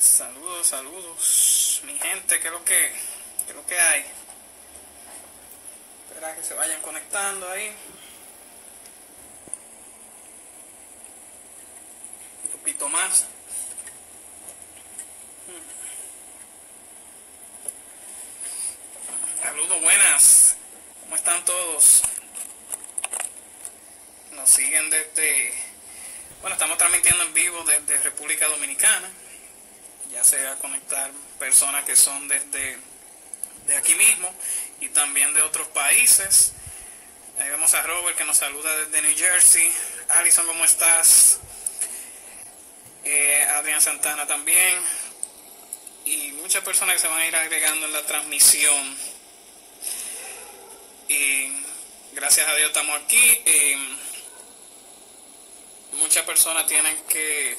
Saludos, saludos, mi gente, ¿qué es lo que, qué es lo que hay? Espera que se vayan conectando ahí. Un poquito más. Saludos, buenas. ¿Cómo están todos? Nos siguen desde... Bueno, estamos transmitiendo en vivo desde República Dominicana ya sea conectar personas que son desde de aquí mismo y también de otros países. Ahí vemos a Robert que nos saluda desde New Jersey. Alison, ¿cómo estás? Eh, Adrián Santana también. Y muchas personas que se van a ir agregando en la transmisión. Y gracias a Dios estamos aquí. muchas personas tienen que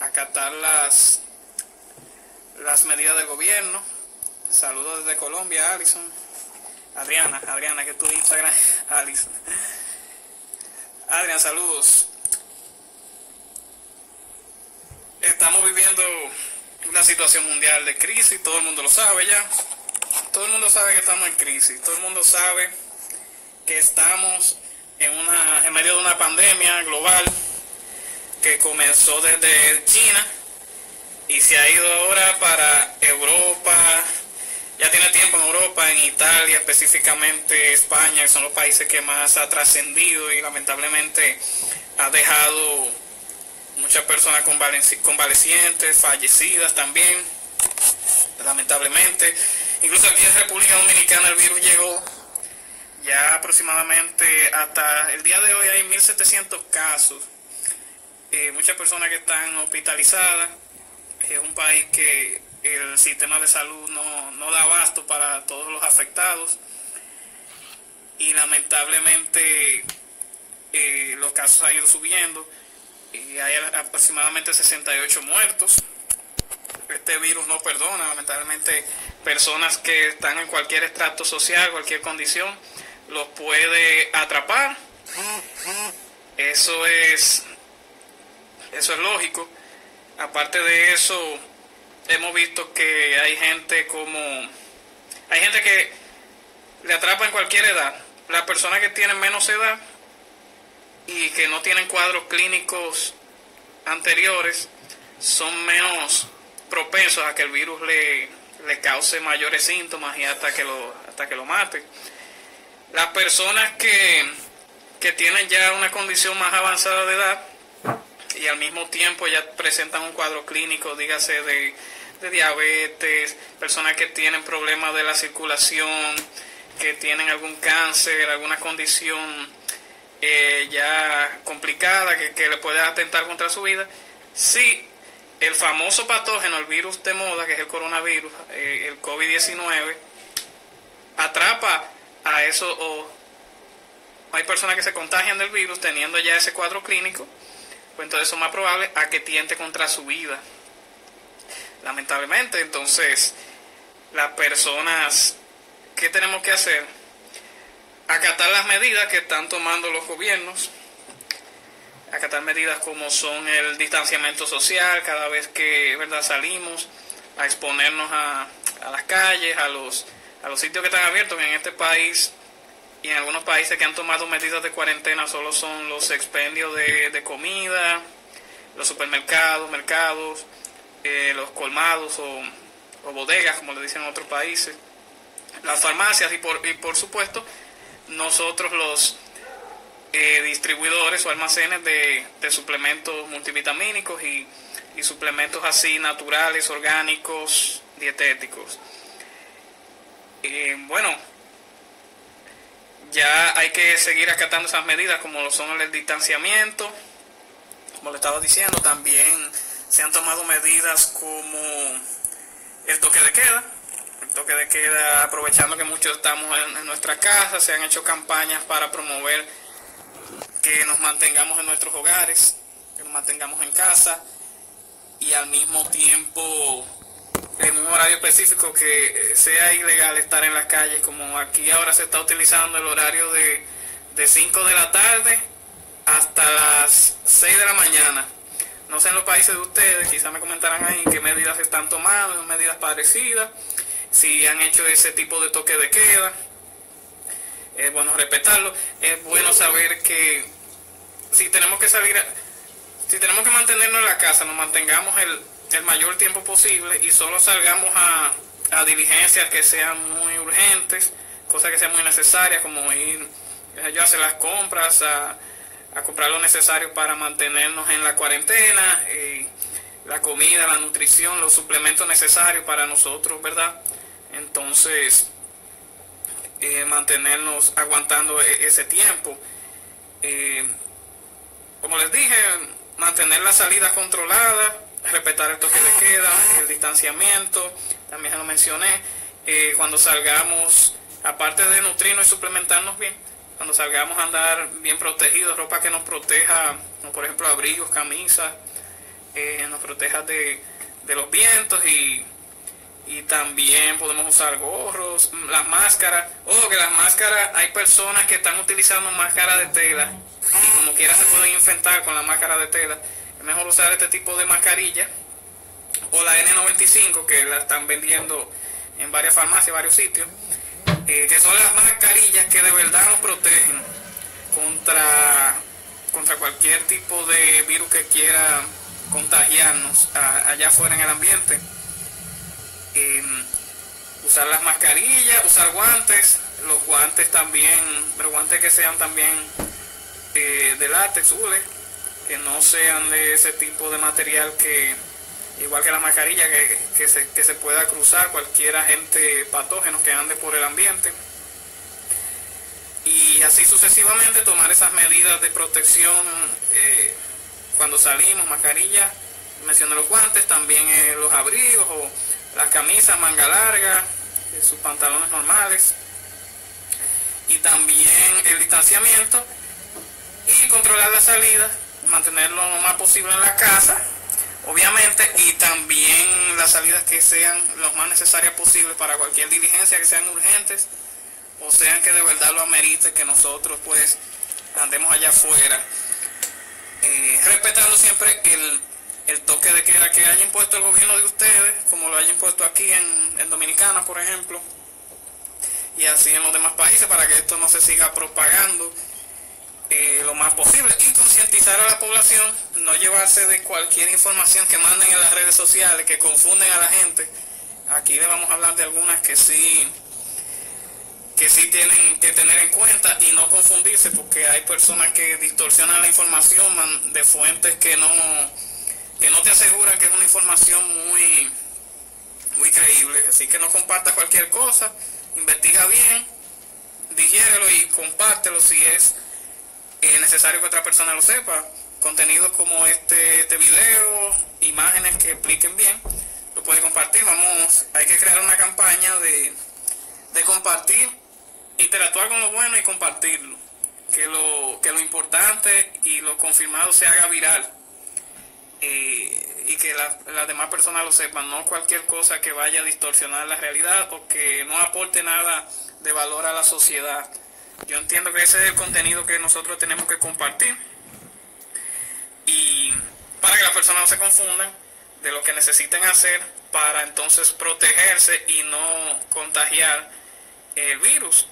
acatar las las medidas del gobierno. Saludos desde Colombia, Alison. Adriana, Adriana, que tu Instagram, Alison. Adrián, saludos. Estamos viviendo una situación mundial de crisis, todo el mundo lo sabe ya. Todo el mundo sabe que estamos en crisis, todo el mundo sabe que estamos en, una, en medio de una pandemia global que comenzó desde China y se ha ido ahora para Europa, ya tiene tiempo en Europa, en Italia, específicamente España, que son los países que más ha trascendido y lamentablemente ha dejado muchas personas convalecientes, fallecidas también, lamentablemente. Incluso aquí en República Dominicana el virus llegó ya aproximadamente hasta el día de hoy hay 1.700 casos, eh, muchas personas que están hospitalizadas es un país que el sistema de salud no, da abasto para todos los afectados y lamentablemente eh, los casos han ido subiendo y hay aproximadamente 68 muertos. Este virus no perdona, lamentablemente personas que están en cualquier estrato social, cualquier condición, los puede atrapar. Eso es, eso es lógico aparte de eso, hemos visto que hay gente como... Hay gente que le atrapa en cualquier edad. Las personas que tienen menos edad y que no tienen cuadros clínicos anteriores son menos propensos a que el virus le, le cause mayores síntomas y hasta que lo, hasta que lo mate. Las personas que, que tienen ya una condición más avanzada de edad y al mismo tiempo ya presentan un cuadro clínico, dígase de, diabetes, personas que tienen problemas de la circulación, que tienen algún cáncer, alguna condición eh, ya complicada que, le puede atentar contra su vida, sí, el famoso patógeno, el virus de moda, que es el coronavirus, eh, el COVID-19, atrapa a eso o hay personas que se contagian del virus teniendo ya ese cuadro clínico entonces son más probable a que tiente contra su vida. Lamentablemente, entonces, las personas, ¿qué tenemos que hacer? Acatar las medidas que están tomando los gobiernos, acatar medidas como son el distanciamiento social, cada vez que ¿verdad? salimos a exponernos a, a las calles, a los, a los sitios que están abiertos, en este país y en algunos países que han tomado medidas de cuarentena solo son los expendios de, comida, los supermercados, mercados, eh, los colmados o, bodegas, como le dicen en otros países, las farmacias y por, y por supuesto nosotros los eh, distribuidores o almacenes de, suplementos multivitamínicos y, y suplementos así naturales, orgánicos, dietéticos. Eh, bueno, ya hay que seguir acatando esas medidas como lo son el distanciamiento, como le estaba diciendo, también se han tomado medidas como el toque de queda, el toque de queda aprovechando que muchos estamos en, en nuestra casa, se han hecho campañas para promover que nos mantengamos en nuestros hogares, que nos mantengamos en casa y al mismo tiempo en un horario específico que sea ilegal estar en las calles, como aquí ahora se está utilizando el horario de, de 5 de la tarde hasta las 6 de la mañana No sé en los países de ustedes, quizás me comentarán ahí qué medidas están tomando, medidas parecidas, si han hecho ese tipo de toque de queda. Es bueno respetarlo. Es bueno saber que si tenemos que salir, si tenemos que mantenernos en la casa, nos mantengamos el, el mayor tiempo posible y solo salgamos a, a diligencias que sean muy urgentes, cosas que sean muy necesarias, como ir yo hacer las compras, a, a, comprar lo necesario para mantenernos en la cuarentena, eh, la comida, la nutrición, los suplementos necesarios para nosotros, ¿verdad? Entonces, eh, mantenernos aguantando e, ese tiempo. Eh, como les dije, mantener la salida controlada, respetar el toque de queda, el distanciamiento, también lo mencioné, eh, cuando salgamos, aparte de nutrirnos y suplementarnos bien, cuando salgamos a andar bien protegidos, ropa que nos proteja, por ejemplo abrigos, camisas, eh, nos proteja de, de los vientos y, y también podemos usar gorros, las máscaras. Ojo que las máscaras, hay personas que están utilizando máscaras de tela y como quiera se pueden infectar con la máscara de tela. Es mejor usar este tipo de mascarilla o la N95 que la están vendiendo en varias farmacias, varios sitios, eh, que son las mascarillas que de verdad nos protegen contra, contra cualquier tipo de virus que quiera contagiarnos allá afuera en el ambiente. Em, usar las mascarillas, usar guantes, los guantes también, pero guantes que sean también eh, de látex, hule, que no sean de ese tipo de material que, igual que la mascarilla, que, se, que se pueda cruzar cualquier agente patógeno que ande por el ambiente. Y así sucesivamente tomar esas medidas de protección eh, cuando salimos, mascarilla, mencioné los guantes, también eh, los abrigos o las camisas manga larga, eh, sus pantalones normales. Y también el distanciamiento y controlar la salida, mantenerlo lo más posible en la casa, obviamente, y también las salidas que sean lo más necesarias posible para cualquier diligencia, que sean urgentes o sean que de verdad lo amerite que nosotros pues andemos allá afuera, eh, respetando siempre el, el, toque de queda que haya impuesto el gobierno de ustedes, como lo haya impuesto aquí en, en Dominicana, por ejemplo, y así en los demás países para que esto no se siga propagando lo más posible y concientizar a la población, no llevarse de cualquier información que manden en las redes sociales, que confunden a la gente. Aquí le vamos a hablar de algunas que sí que sí tienen que tener en cuenta y no confundirse porque hay personas que distorsionan la información de fuentes que no que no te aseguran que es una información muy muy creíble así que no compartas cualquier cosa investiga bien digiérelo y compártelo si es es necesario que otra persona lo sepa. Contenidos como este, este video, imágenes que expliquen bien, lo puede compartir. Vamos, hay que crear una campaña de, de compartir, interactuar con lo bueno y compartirlo. Que lo, que lo importante y lo confirmado se haga viral. Eh, y que las demás personas lo sepan, no cualquier cosa que vaya a distorsionar la realidad o que no aporte nada de valor a la sociedad. Yo entiendo que ese es el contenido que nosotros tenemos que compartir. Y para que las personas no se confundan de lo que necesiten hacer para entonces protegerse y no contagiar el virus.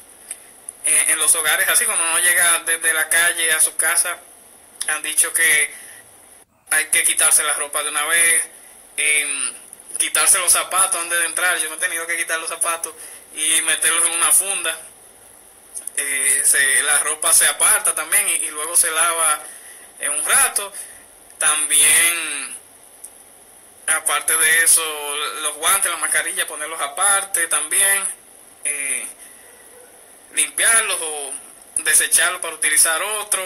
En, los hogares, así cuando uno llega desde la calle a su casa, han dicho que hay que quitarse la ropa de una vez, em, quitarse los zapatos antes de entrar. Yo me he tenido que quitar los zapatos y meterlos en una funda eh, se, la ropa se aparta también y, luego se lava en un rato. También, aparte de eso, los guantes, la mascarilla, ponerlos aparte también. Eh, limpiarlos o desecharlos para utilizar otro.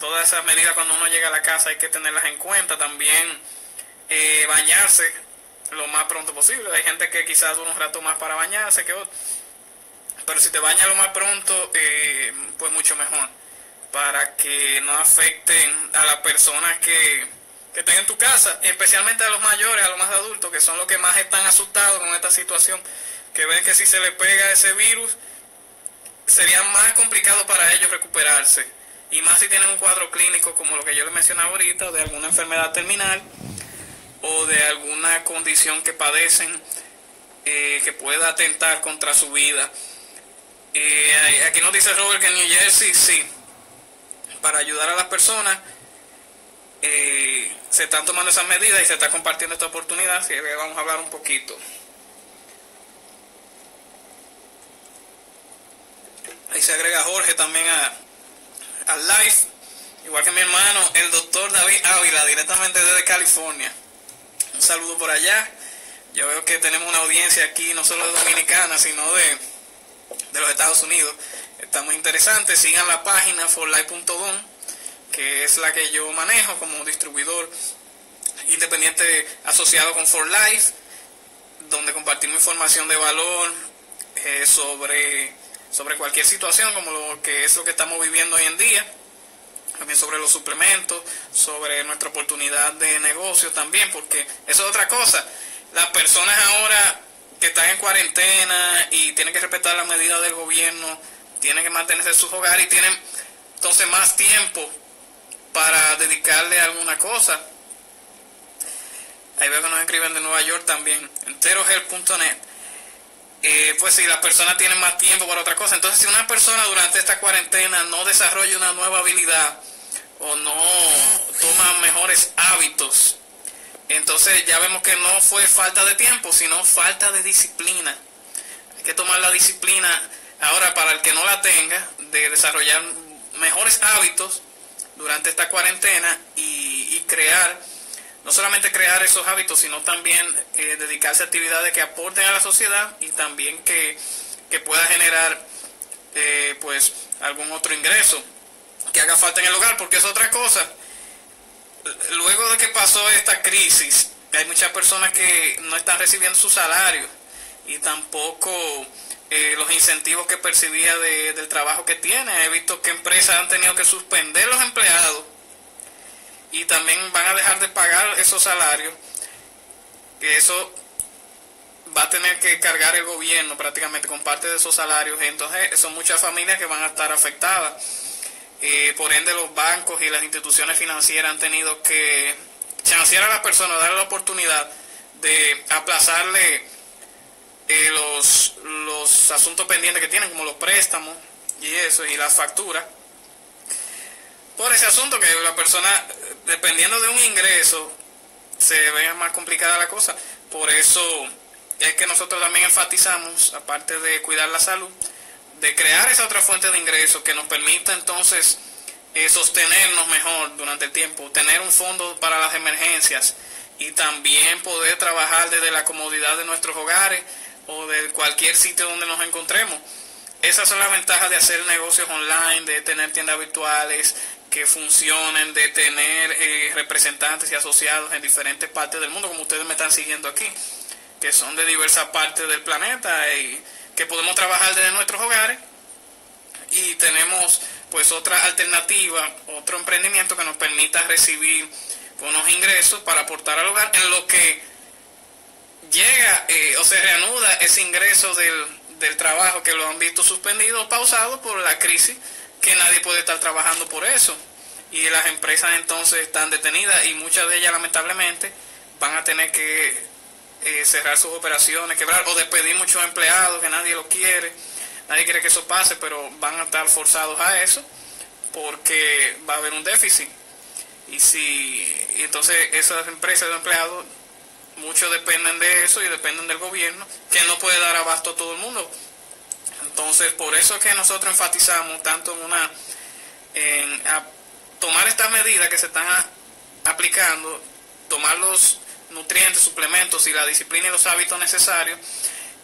Todas esas medidas cuando uno llega a la casa hay que tenerlas en cuenta. También eh, bañarse lo más pronto posible. Hay gente que quizás dura un rato más para bañarse que otro pero si te bañas lo más pronto, eh, pues mucho mejor. Para que no afecten a las personas que, que estén en tu casa, especialmente a los mayores, a los más adultos, que son los que más están asustados con esta situación, que ven que si se les pega ese virus, sería más complicado para ellos recuperarse. y más si tienen un cuadro clínico como lo que yo les mencionaba ahorita, de alguna enfermedad terminal o de alguna condición que padecen eh, que pueda atentar contra su vida. Eh, aquí nos dice Robert que en New Jersey sí, para ayudar a las personas eh, se están tomando esas medidas y se está compartiendo esta oportunidad, así que vamos a hablar un poquito. Ahí se agrega Jorge también a, al live, igual que mi hermano, el doctor David Ávila, directamente desde California. Un saludo por allá. Yo veo que tenemos una audiencia aquí, no solo de dominicana, sino de, de los Estados Unidos. Está muy interesante. Sigan la página forlife.com, que es la que yo manejo como distribuidor independiente asociado con For Life, donde compartimos información de valor eh, sobre sobre cualquier situación como lo que es lo que estamos viviendo hoy en día, también sobre los suplementos, sobre nuestra oportunidad de negocio también, porque eso es otra cosa. Las personas ahora que están en cuarentena y tienen que respetar las medidas del gobierno, tienen que mantenerse en sus hogares y tienen entonces más tiempo para dedicarle a alguna cosa. Ahí veo que nos escriben de Nueva York también, enterogel.net eh, pues si las personas tienen más tiempo para otra cosa. Entonces, si una persona durante esta cuarentena no desarrolla una nueva habilidad o no toma mejores hábitos, entonces ya vemos que no fue falta de tiempo, sino falta de disciplina. Hay que tomar la disciplina ahora para el que no la tenga, de desarrollar mejores hábitos durante esta cuarentena y, crear no solamente crear esos hábitos, sino también eh, dedicarse a actividades que aporten a la sociedad y también que, pueda generar eh, pues algún otro ingreso que haga falta en el hogar, porque es otra cosa. Luego de que pasó esta crisis, hay muchas personas que no están recibiendo su salario y tampoco eh, los incentivos que percibía del trabajo que tiene. He visto que empresas han tenido que suspender los empleados y también van a dejar de pagar esos salarios, que eso va a tener que cargar el gobierno prácticamente con parte de esos salarios, entonces son muchas familias que van a estar afectadas. Por ende, los bancos y las instituciones financieras han tenido que chancear a las personas, darle la oportunidad de aplazarle eh, los, los asuntos pendientes que tienen, como los préstamos y eso, y las facturas por ese asunto que la persona, dependiendo de un ingreso, se vea más complicada la cosa. Por eso es que nosotros también enfatizamos, aparte de cuidar la salud, de crear esa otra fuente de ingresos que nos permita entonces eh, sostenernos mejor durante el tiempo, tener un fondo para las emergencias y también poder trabajar desde la comodidad de nuestros hogares o de cualquier sitio donde nos encontremos. Esas son las ventajas de hacer negocios online, de tener tiendas virtuales, que funcionen, de tener eh, representantes y asociados en diferentes partes del mundo, como ustedes me están siguiendo aquí, que son de diversas partes del planeta y que podemos trabajar desde nuestros hogares y tenemos pues otra alternativa, otro emprendimiento que nos permita recibir unos ingresos para aportar al hogar en lo que llega eh, o se reanuda ese ingreso del, del trabajo que lo han visto suspendido o pausado por la crisis que nadie puede estar trabajando por eso. Y las empresas entonces están detenidas y muchas de ellas lamentablemente van a tener que eh, cerrar sus operaciones, quebrar o despedir muchos empleados que nadie lo quiere. Nadie quiere que eso pase, pero van a estar forzados a eso porque va a haber un déficit. Y si entonces esas empresas de empleados, muchos dependen de eso y dependen del gobierno, que no puede dar abasto a todo el mundo. Entonces, por eso es que nosotros enfatizamos tanto en una en tomar estas medidas que se están aplicando, tomar los nutrientes, suplementos y la disciplina y los hábitos necesarios.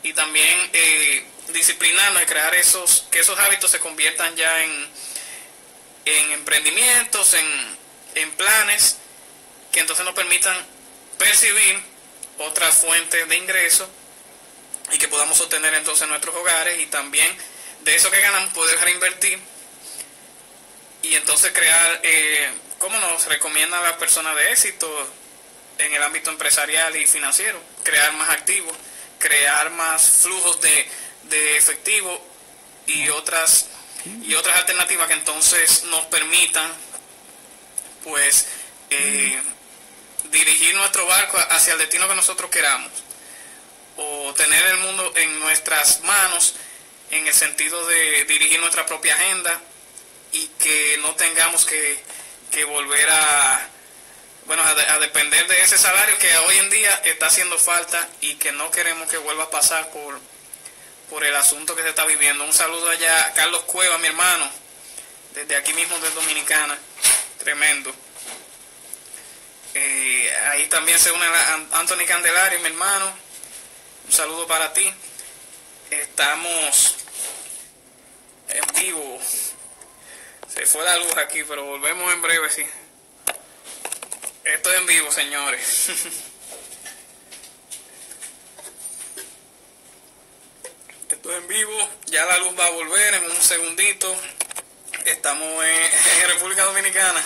Y también eh, disciplinarnos y crear esos que esos hábitos se conviertan ya en, en emprendimientos, en, en planes que entonces nos permitan percibir otras fuentes de ingresos y que podamos obtener entonces nuestros hogares y también de eso que ganamos poder reinvertir y entonces crear, eh, como nos recomienda la persona de éxito en el ámbito empresarial y financiero, crear más activos, crear más flujos de, de efectivo y otras y otras alternativas que entonces nos permitan pues eh, dirigir nuestro barco hacia el destino que nosotros queramos o tener el mundo en nuestras manos en el sentido de dirigir nuestra propia agenda y que no tengamos que, volver a bueno a, depender de ese salario que hoy en día está haciendo falta y que no queremos que vuelva a pasar por por el asunto que se está viviendo. Un saludo allá a Carlos Cueva, mi hermano, desde aquí mismo de Dominicana, tremendo. Eh, ahí también se une Anthony Candelario, mi hermano. Un saludo para ti. Estamos en vivo. Se fue la luz aquí, pero volvemos en breve, sí. Esto es en vivo, señores. Esto es en vivo. Ya la luz va a volver en un segundito. Estamos en, República Dominicana.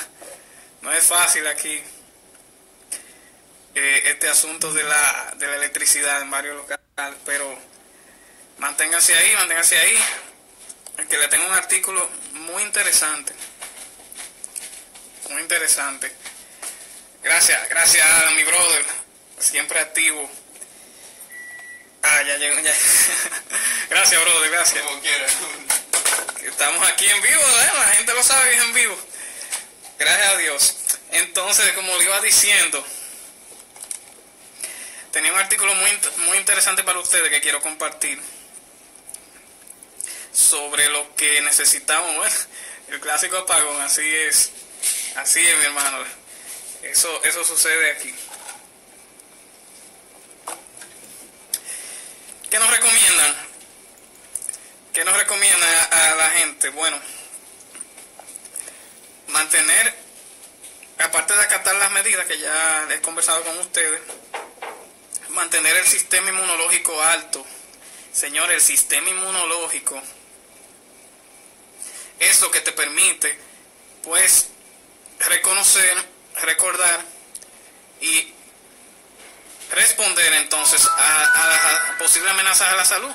No es fácil aquí eh, este asunto de la, de la electricidad en varios locales, pero manténganse ahí, manténganse ahí que le tengo un artículo muy interesante. Muy interesante. Gracias, gracias a mi brother, siempre activo. Ah, ya llegó, ya. gracias, brother, gracias. Como quiera. Estamos aquí en vivo, ¿eh? la gente lo sabe que es en vivo. Gracias a Dios. Entonces, como le iba diciendo, tenía un artículo muy, muy interesante para ustedes que quiero compartir sobre lo que necesitamos. el clásico apagón, así es. Así es, mi hermano. Eso, eso sucede aquí. ¿Qué nos recomiendan? ¿Qué nos recomienda a la gente? Bueno, mantener, aparte de acatar las medidas que ya he conversado con ustedes, mantener el sistema inmunológico alto. Señores, el sistema inmunológico eso que te permite, pues, reconocer, recordar y responder entonces a, las posibles amenazas a la salud.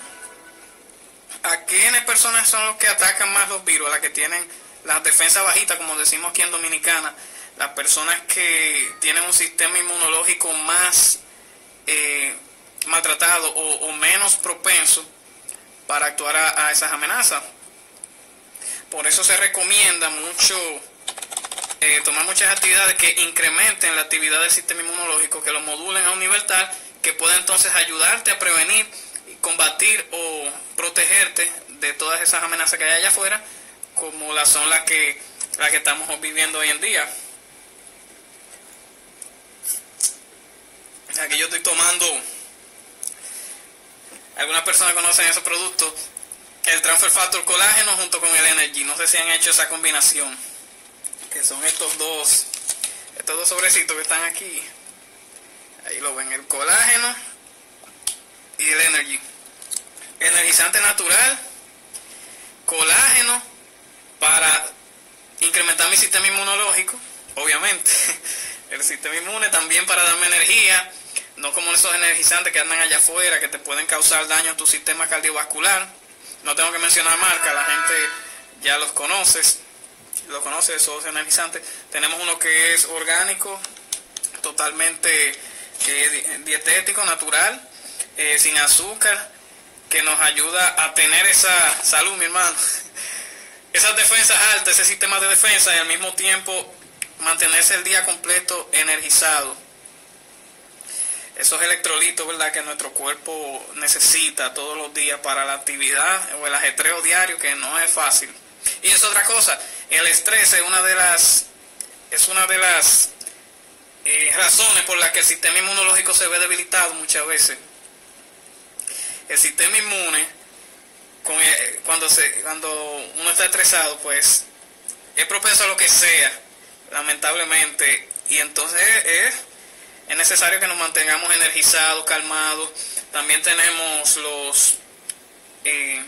¿A quiénes personas son los que atacan más los virus? A las que tienen la defensa bajita, como decimos aquí en Dominicana, las personas que tienen un sistema inmunológico más eh, maltratado o, menos propenso para actuar a esas amenazas. Por eso se recomienda mucho eh, tomar muchas actividades que incrementen la actividad del sistema inmunológico, que lo modulen a un nivel tal que pueda entonces ayudarte a prevenir, combatir o protegerte de todas esas amenazas que hay allá afuera, como las son las que, las que estamos viviendo hoy en día. Aquí yo estoy tomando, algunas personas conocen esos productos, el transfer factor colágeno junto con el energy. No sé si han hecho esa combinación. Que son estos dos, estos dos sobrecitos que están aquí. Ahí lo ven, el colágeno y el energy. Energizante natural, colágeno para incrementar mi sistema inmunológico, obviamente. El sistema inmune también para darme energía, no como esos energizantes que andan allá afuera que te pueden causar daño a tu sistema cardiovascular no tengo que mencionar marca, la gente ya los conoce, los conoce, esos energizantes. Tenemos uno que es orgánico, totalmente dietético, natural, eh, sin azúcar, que nos ayuda a tener esa salud, mi hermano. Esas defensas altas, ese sistema de defensa y al mismo tiempo mantenerse el día completo energizado esos electrolitos, ¿verdad?, que nuestro cuerpo necesita todos los días para la actividad o el ajetreo diario, que no es fácil. Y es otra cosa, el estrés es una de las, es una de las eh, razones por las que el sistema inmunológico se ve debilitado muchas veces. El sistema inmune, cuando, se, cuando uno está estresado, pues es propenso a lo que sea, lamentablemente, y entonces es es necesario que nos mantengamos energizados, calmados. También tenemos los eh,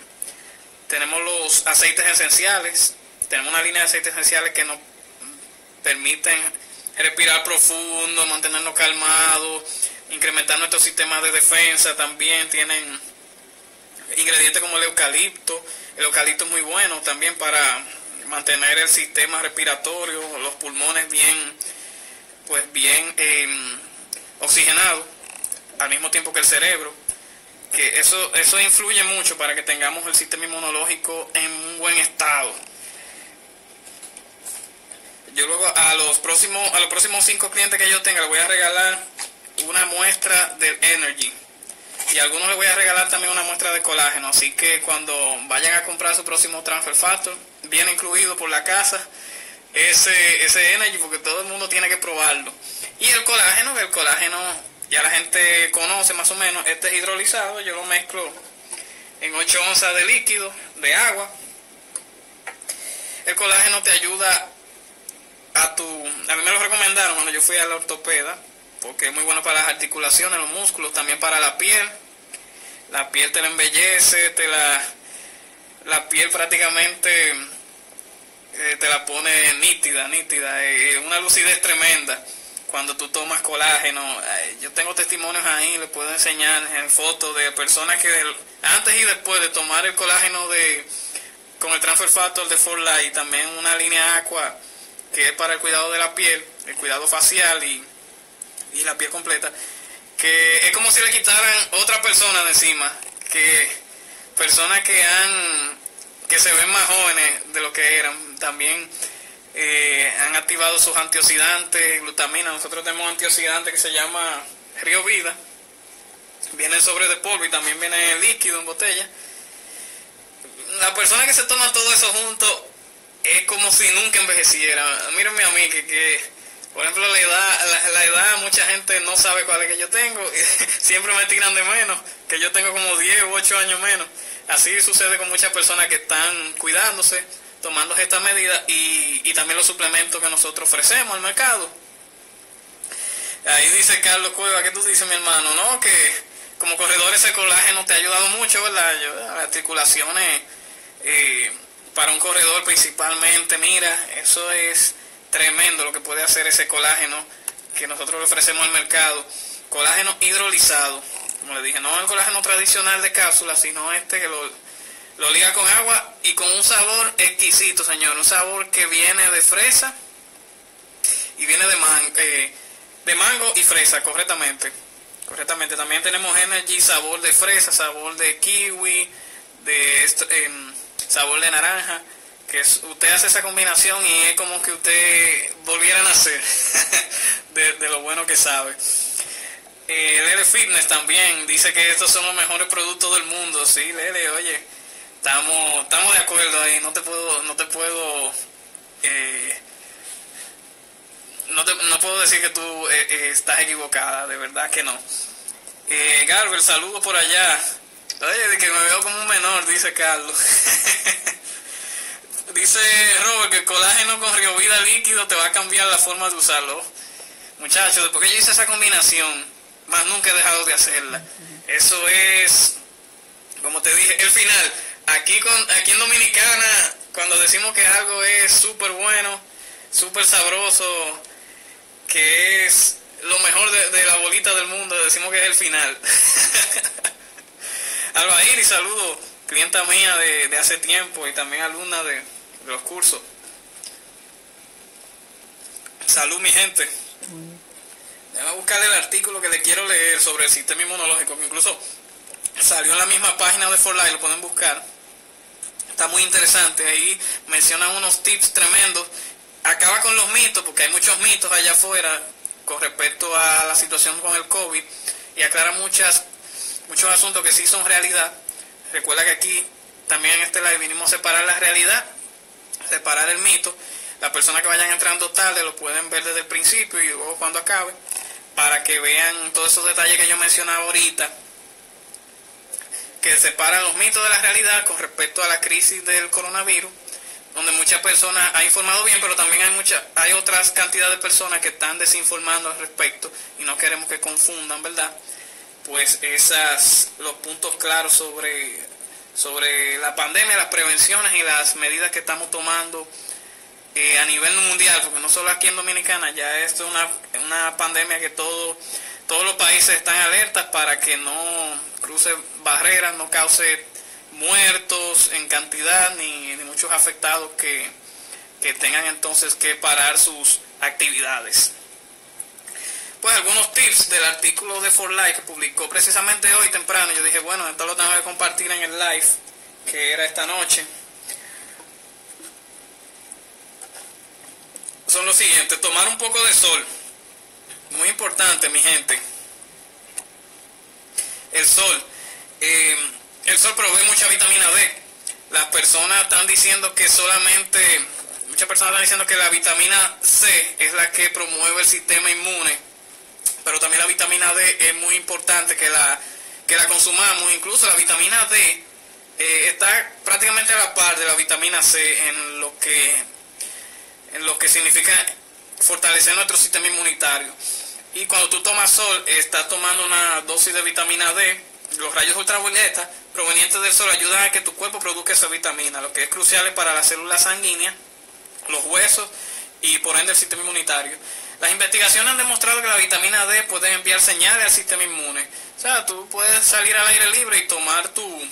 tenemos los aceites esenciales. Tenemos una línea de aceites esenciales que nos permiten respirar profundo, mantenernos calmados, incrementar nuestro sistema de defensa. También tienen ingredientes como el eucalipto. El eucalipto es muy bueno también para mantener el sistema respiratorio, los pulmones bien, pues bien eh, oxigenados, al mismo tiempo que el cerebro. Que eso, eso influye mucho para que tengamos el sistema inmunológico en un buen estado. Yo luego a los próximos, a los próximos cinco clientes que yo tenga les voy a regalar una muestra del Energy. Y a algunos les voy a regalar también una muestra de colágeno. Así que cuando vayan a comprar su próximo Transfer Factor, viene incluido por la casa ese, ese Energy porque todo el mundo tiene que probarlo. Y el colágeno, el colágeno ya la gente conoce más o menos, este es hidrolizado, yo lo mezclo en 8 onzas de líquido, de agua. El colágeno te ayuda a tu... A mí me lo recomendaron cuando yo fui a la ortopeda, porque es muy bueno para las articulaciones, los músculos, también para la piel. La piel te la embellece, te la... La piel prácticamente eh, te la pone nítida, nítida, eh, una lucidez tremenda cuando tú tomas colágeno. Yo tengo testimonios ahí, les puedo enseñar en fotos de personas que antes y después de tomar el colágeno de con el transfer factor de For Light, también una línea aqua que es para el cuidado de la piel, el cuidado facial y, y la piel completa, que es como si le quitaran otra persona de encima, que personas que han que se ven más jóvenes de lo que eran, también eh, han activado sus antioxidantes, glutamina, nosotros tenemos un antioxidante que se llama Río Vida, viene sobre de polvo y también viene líquido en botella. La persona que se toma todo eso junto es como si nunca envejeciera. Mírenme a mí que, que por ejemplo, la edad, la, edad, mucha gente no sabe cuál es que yo tengo. Siempre me tiran de menos, que yo tengo como 10 u 8 años menos. Así sucede con muchas personas que están cuidándose, tomando estas medidas y, y también los suplementos que nosotros ofrecemos al mercado. Ahí dice Carlos Cueva, ¿qué tú dices, mi hermano? No, que como corredor ese colágeno te ha ayudado mucho, ¿verdad? Las articulaciones... Eh, para un corredor principalmente, mira, eso es tremendo lo que puede hacer ese colágeno que nosotros le ofrecemos al mercado. Colágeno hidrolizado, como le dije, no el colágeno tradicional de cápsula, sino este que lo, lo liga con agua y con un sabor exquisito, señor, un sabor que viene de fresa y viene de, man, eh, de mango y fresa, correctamente. Correctamente, también tenemos Energy, sabor de fresa, sabor de kiwi, de... Eh, sabor de naranja, que usted hace esa combinación y es como que usted volviera a nacer de, lo bueno que sabe. Eh, Lele Fitness también dice que estos son los mejores productos del mundo. Sí, Lele, oye, estamos, estamos de acuerdo ahí. No te puedo, no te puedo, eh, no, te, no puedo decir que tú eh, eh, estás equivocada, de verdad que no. Eh, Garber, saludo por allá. Oye, de que me veo como un menor, dice Carlos. dice Robert que el colágeno con riovida líquido te va a cambiar la forma de usarlo. Muchachos, después que yo hice esa combinación, más nunca he dejado de hacerla. Eso es, como te dije, el final. Aquí, con, aquí en Dominicana, cuando decimos que algo es súper bueno, súper sabroso, que es lo mejor de, de la bolita del mundo, decimos que es el final. Albair, y saludo, clienta mía de, hace tiempo y también alumna de, los cursos. Salud, mi gente. Déjame buscar el artículo que le quiero leer sobre el sistema inmunológico, que incluso salió en la misma página de For Life, lo pueden buscar. Está muy interesante, ahí mencionan unos tips tremendos. Acaba con los mitos, porque hay muchos mitos allá afuera con respecto a la situación con el COVID y aclara muchas muchos asuntos que sí son realidad. Recuerda que aquí también en este live vinimos a separar la realidad, separar el mito. Las personas que vayan entrando tarde lo pueden ver desde el principio y luego cuando acabe, para que vean todos esos detalles que yo mencionaba ahorita, que separan los mitos de la realidad con respecto a la crisis del coronavirus, donde muchas personas han informado bien, pero también hay muchas, hay otras cantidades de personas que están desinformando al respecto y no queremos que confundan, ¿verdad? Pues esas los puntos claros sobre sobre la pandemia, las prevenciones y las medidas que estamos tomando eh, a nivel mundial, porque no solo aquí en Dominicana, ya esto es una, una pandemia que todo, todos los países están alertas para que no cruce barreras, no cause muertos en cantidad ni, muchos afectados que, que tengan entonces que parar sus actividades. Pues algunos tips del artículo de For Life que publicó precisamente hoy temprano. Yo dije, bueno, esto lo tengo que compartir en el live que era esta noche. Son los siguientes, tomar un poco de sol. Muy importante, mi gente. El sol. Eh, el sol provee mucha vitamina D. Las personas están diciendo que solamente, muchas personas están diciendo que la vitamina C es la que promueve el sistema inmune, pero también la vitamina D es muy importante que la, que la consumamos. Incluso la vitamina D eh, está prácticamente a la par de la vitamina C en lo que, en lo que significa fortalecer nuestro sistema inmunitario. Y cuando tú tomas sol, estás tomando una dosis de vitamina D. Los rayos ultravioleta provenientes del sol ayudan a que tu cuerpo produzca esa vitamina, lo que es crucial para las células sanguíneas, los huesos y por ende el sistema inmunitario. Las investigaciones han demostrado que la vitamina D puede enviar señales al sistema inmune. O sea, tú puedes salir al aire libre y tomar tu,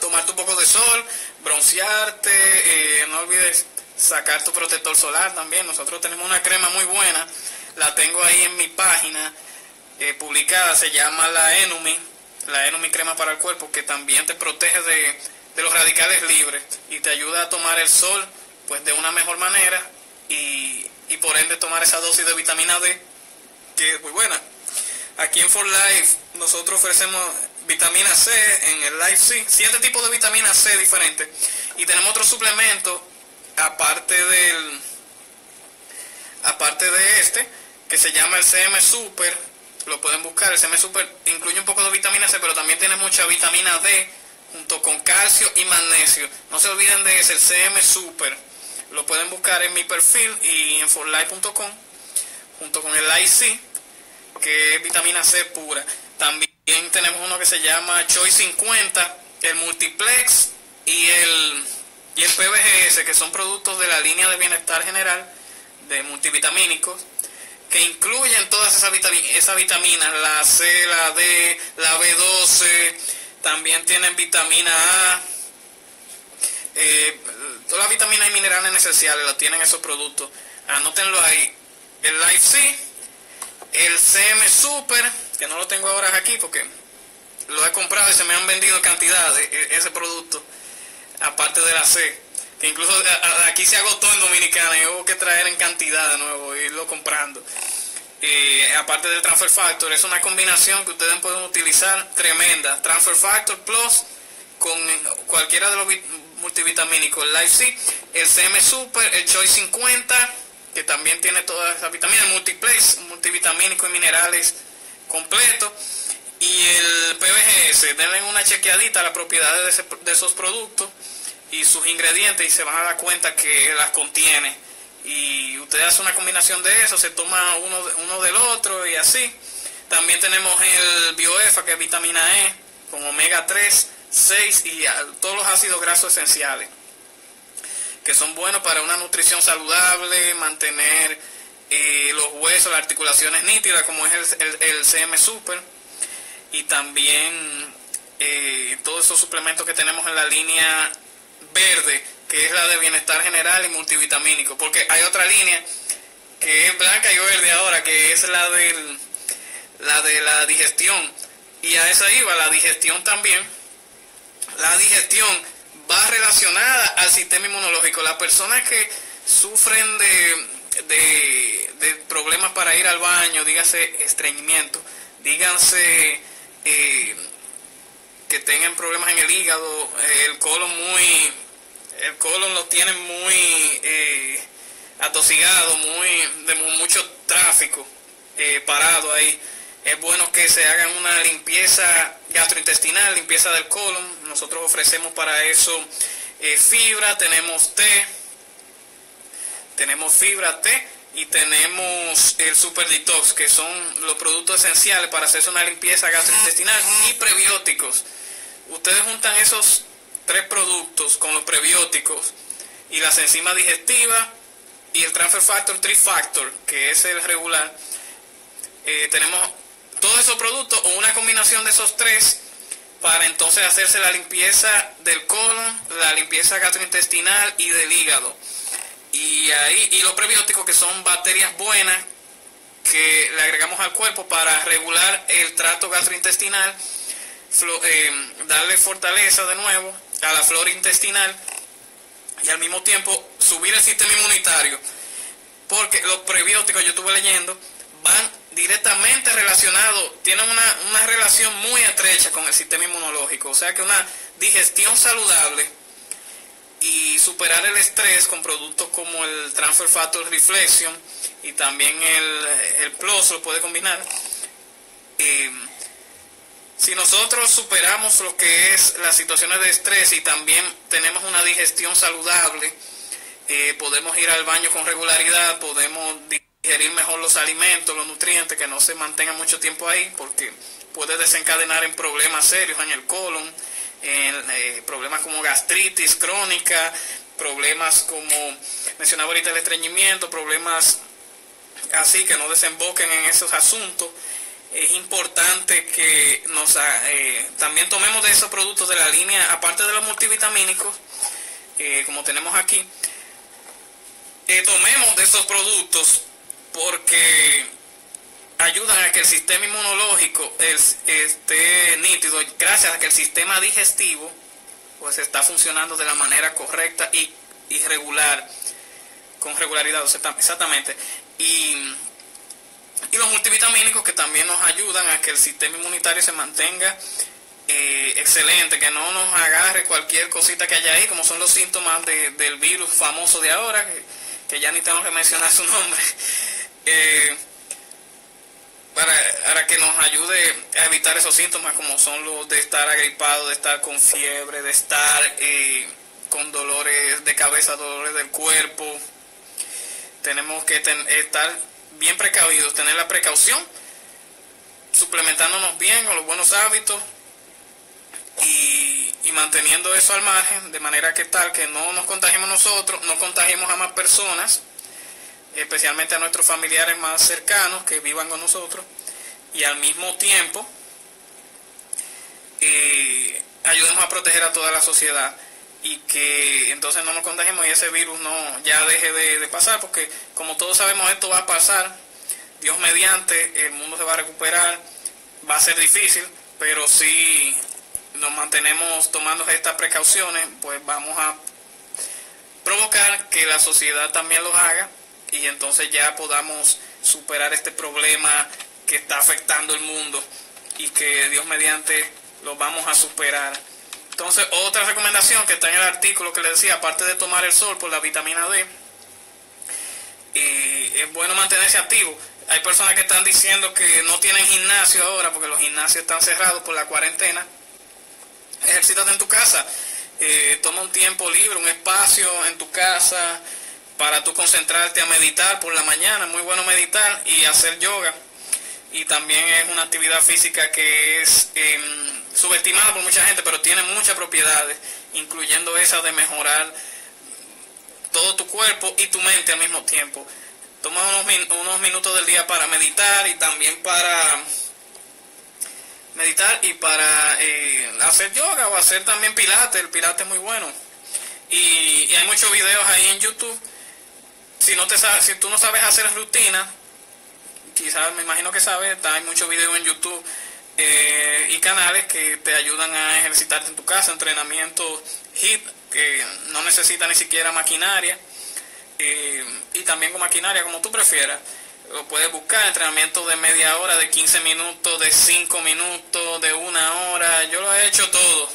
tomar tu poco de sol, broncearte, eh, no olvides sacar tu protector solar también. Nosotros tenemos una crema muy buena, la tengo ahí en mi página eh, publicada, se llama la Enumi, la Enumi crema para el cuerpo, que también te protege de, de los radicales libres y te ayuda a tomar el sol pues de una mejor manera y, y por ende tomar esa dosis de vitamina D que es muy buena. Aquí en For Life nosotros ofrecemos vitamina C en el Life C, siete tipos de vitamina C diferentes. Y tenemos otro suplemento, aparte del aparte de este, que se llama el CM Super. Lo pueden buscar, el CM Super incluye un poco de vitamina C, pero también tiene mucha vitamina D, junto con calcio y magnesio. No se olviden de ese, el CM Super. Lo pueden buscar en mi perfil y en forlife.com, junto con el IC, que es vitamina C pura. También tenemos uno que se llama Choi 50, el Multiplex y el, y el PBGS, que son productos de la línea de bienestar general de multivitamínicos, que incluyen todas esas, esas vitaminas, la C, la D, la B12, también tienen vitamina A, eh, todas las vitaminas y minerales esenciales lo tienen esos productos. Anótenlo ahí. El Life C, el CM Super, que no lo tengo ahora aquí porque lo he comprado y se me han vendido cantidades e, ese producto, aparte de la C, que incluso aquí se agotó en Dominicana y hubo que traer en cantidad de nuevo, e irlo comprando. aparte del Transfer Factor, es una combinación que ustedes pueden utilizar tremenda. Transfer Factor Plus con cualquiera de los multivitamínicos, el Life el CM Super, el Choice 50, que también tiene todas esas vitaminas, Multiplex, multivitamínico y minerales completo. Y el PBGS, denle una chequeadita a las propiedades de, esos productos y sus ingredientes y se van a dar cuenta que las contiene. Y usted hace una combinación de eso, se toma uno, uno del otro y así. También tenemos el BioEFA, que es vitamina E, con omega 3, 6 y todos los ácidos grasos esenciales, que son buenos para una nutrición saludable, mantener eh, los huesos, las articulaciones nítidas, como es el, CM Super, y también eh, todos esos suplementos que tenemos en la línea verde, que es la de bienestar general y multivitamínico, porque hay otra línea que es blanca y verde ahora, que es la del la de la digestión, y a esa iba la digestión también. La digestión va relacionada al sistema inmunológico. Las personas que sufren de de, problemas para ir al baño, dígase estreñimiento, díganse eh, que tengan problemas en el hígado, eh, el colon muy, el colon lo tienen muy eh, atosigado, muy, de mucho tráfico parado ahí. Es bueno que se hagan una limpieza gastrointestinal, limpieza del colon. Nosotros ofrecemos para eso fibra, tenemos té, tenemos fibra T y tenemos el Super Detox, que son los productos esenciales para hacerse una limpieza gastrointestinal y prebióticos. Ustedes juntan esos tres productos con los prebióticos y las enzimas digestivas y el Transfer Factor Factor que es el regular. Eh, tenemos todos esos productos o una combinación de esos tres para entonces hacerse la limpieza del colon, la limpieza gastrointestinal y del hígado. Y ahí y los prebióticos que son bacterias buenas que le agregamos al cuerpo para regular el trato gastrointestinal, eh, darle fortaleza de nuevo a la flora intestinal y al mismo tiempo subir el sistema inmunitario. Porque los prebióticos, yo estuve leyendo, van directamente relacionados, tienen una, una relación muy estrecha con el sistema inmunológico. O sea que una digestión saludable y superar el estrés con productos como el Transfer Factor Reflection y también el, el lo puede combinar. Si nosotros superamos lo que es las situaciones de estrés y también tenemos una digestión saludable, eh, podemos ir al baño con regularidad, podemos digerir mejor los alimentos, los nutrientes, que no se mantengan mucho tiempo ahí, porque puede desencadenar en problemas serios en el colon, en eh, problemas como gastritis crónica, problemas como mencionaba ahorita el estreñimiento, problemas así que no desemboquen en esos asuntos. Es importante que nos eh, también tomemos de esos productos de la línea, aparte de los multivitamínicos, eh, como tenemos aquí, tomemos de esos productos porque ayudan a que el sistema inmunológico esté nítido, gracias a que el sistema digestivo pues está funcionando de la manera correcta y, regular, con regularidad, exactamente. Y, y, los multivitamínicos que también nos ayudan a que el sistema inmunitario se mantenga eh, excelente, que no nos agarre cualquier cosita que haya ahí, como son los síntomas del virus famoso de ahora, que, ya ni tengo que mencionar su nombre. Eh, para, que nos ayude a evitar esos síntomas como son los de estar agripado, de estar con fiebre, de estar eh, con dolores de cabeza, dolores del cuerpo. Tenemos que estar bien precavidos, tener la precaución, suplementándonos bien con los buenos hábitos y, y manteniendo eso al margen, de manera que tal que no nos contagiemos nosotros, no contagiemos a más personas especialmente a nuestros familiares más cercanos que vivan con nosotros y al mismo tiempo eh, ayudemos a proteger a toda la sociedad y que entonces no nos contagiemos y ese virus no ya deje de, pasar porque como todos sabemos esto va a pasar Dios mediante el mundo se va a recuperar va a ser difícil pero si nos mantenemos tomando estas precauciones pues vamos a provocar que la sociedad también los haga y entonces ya podamos superar este problema que está afectando el mundo y que Dios mediante lo vamos a superar. Entonces, otra recomendación que está en el artículo que le decía, aparte de tomar el sol por la vitamina D, eh, es bueno mantenerse activo. Hay personas que están diciendo que no tienen gimnasio ahora porque los gimnasios están cerrados por la cuarentena. Ejercítate en tu casa. Eh, toma un tiempo libre, un espacio en tu casa, para tú concentrarte a meditar por la mañana, muy bueno meditar y hacer yoga. Y también es una actividad física que es em, subestimada por mucha gente, pero tiene muchas propiedades, incluyendo esa de mejorar todo tu cuerpo y tu mente al mismo tiempo. Toma unos, unos minutos del día para meditar y también para meditar y para eh, hacer yoga o hacer también pilates. El pilates es muy bueno. Y, y hay muchos videos ahí en YouTube si no te si tú no sabes hacer rutina, quizás me imagino que sabes, hay muchos videos en YouTube eh, y canales que te ayudan a ejercitarte en tu casa, entrenamiento HIT, que no necesita ni siquiera maquinaria, eh, y también con maquinaria, como tú prefieras. Lo puedes buscar, entrenamiento de media hora, de 15 minutos, de 5 minutos, de una hora. Yo lo he hecho todo,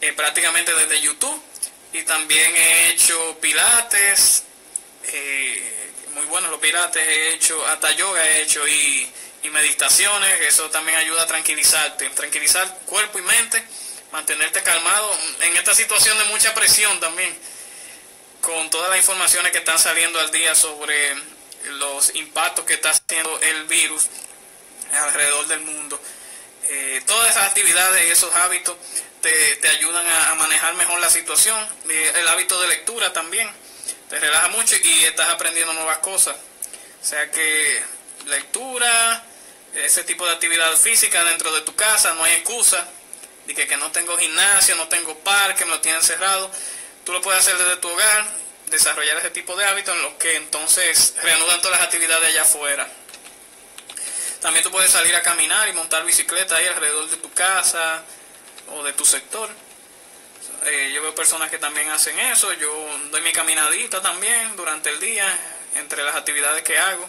eh, prácticamente desde YouTube. Y también he hecho pilates, eh, muy bueno los pilates he hecho, hasta yoga he hecho y, meditaciones, eso también ayuda a tranquilizarte, tranquilizar cuerpo y mente, mantenerte calmado en esta situación de mucha presión también, con todas las informaciones que están saliendo al día sobre los impactos que está haciendo el virus alrededor del mundo. Eh, todas esas actividades y esos hábitos te, ayudan a, manejar mejor la situación, eh, el hábito de lectura también te relaja mucho y estás aprendiendo nuevas cosas. O sea que lectura, ese tipo de actividad física dentro de tu casa, no hay excusa. de que, que no tengo gimnasio, no tengo parque, me lo tienen cerrado, tú lo puedes hacer desde tu hogar, desarrollar ese tipo de hábitos en los que entonces reanudan todas las actividades allá afuera. También tú puedes salir a caminar y montar bicicleta ahí alrededor de tu casa o de tu sector. Eh, yo veo personas que también hacen eso, yo doy mi caminadita también durante el día entre las actividades que hago.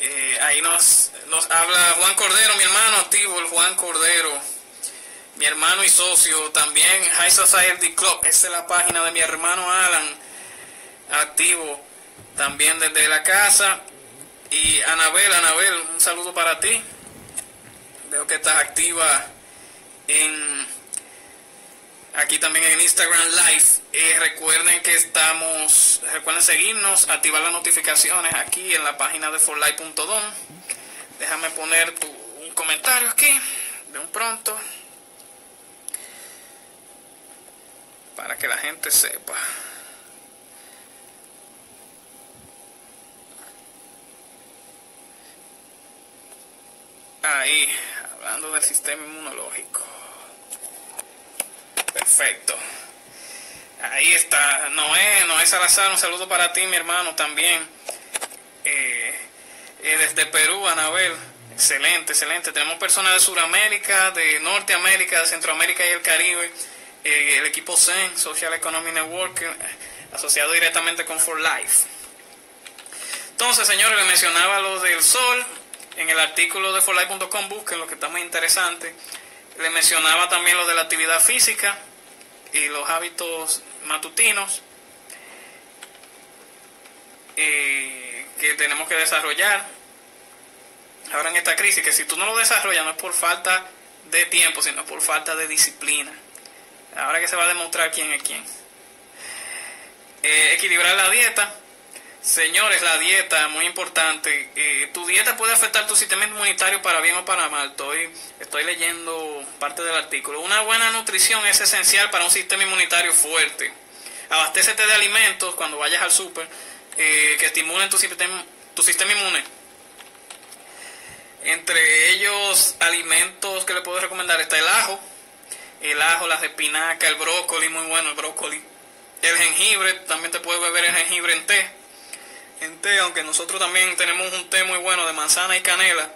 Eh, ahí nos, nos habla Juan Cordero, mi hermano activo, el Juan Cordero, mi hermano y socio, también High Society Club, esa es la página de mi hermano Alan, activo también desde la casa. Y Anabel, Anabel, un saludo para ti. Veo que estás activa en aquí también en Instagram Live. Eh, recuerden que estamos, recuerden seguirnos, activar las notificaciones aquí en la página de forlife.com. Déjame poner tu, un comentario aquí, de un pronto, para que la gente sepa. Ahí, hablando del sistema inmunológico. Perfecto. Ahí está. Noé, Noé Salazar, un saludo para ti, mi hermano, también. Eh, eh, desde Perú, Anabel. Excelente, excelente. Tenemos personas de Sudamérica, de Norteamérica, de Centroamérica y el Caribe. Eh, el equipo CEN, Social Economy Network, asociado directamente con For Life. Entonces, señores, le mencionaba lo del sol. En el artículo de forlife.com busquen lo que está muy interesante. Le mencionaba también lo de la actividad física y los hábitos matutinos eh, que tenemos que desarrollar ahora en esta crisis, que si tú no lo desarrollas no es por falta de tiempo, sino por falta de disciplina. Ahora que se va a demostrar quién es quién. Eh, equilibrar la dieta Señores, la dieta, muy importante. Eh, tu dieta puede afectar tu sistema inmunitario para bien o para mal. Estoy, estoy leyendo parte del artículo. Una buena nutrición es esencial para un sistema inmunitario fuerte. Abastécete de alimentos cuando vayas al súper eh, que estimulen tu sistema, tu sistema inmune. Entre ellos, alimentos que le puedo recomendar está el ajo, el ajo, las espinacas, el brócoli, muy bueno el brócoli. El jengibre, también te puedes beber el jengibre en té en té, aunque nosotros también tenemos un té muy bueno de manzana y canela,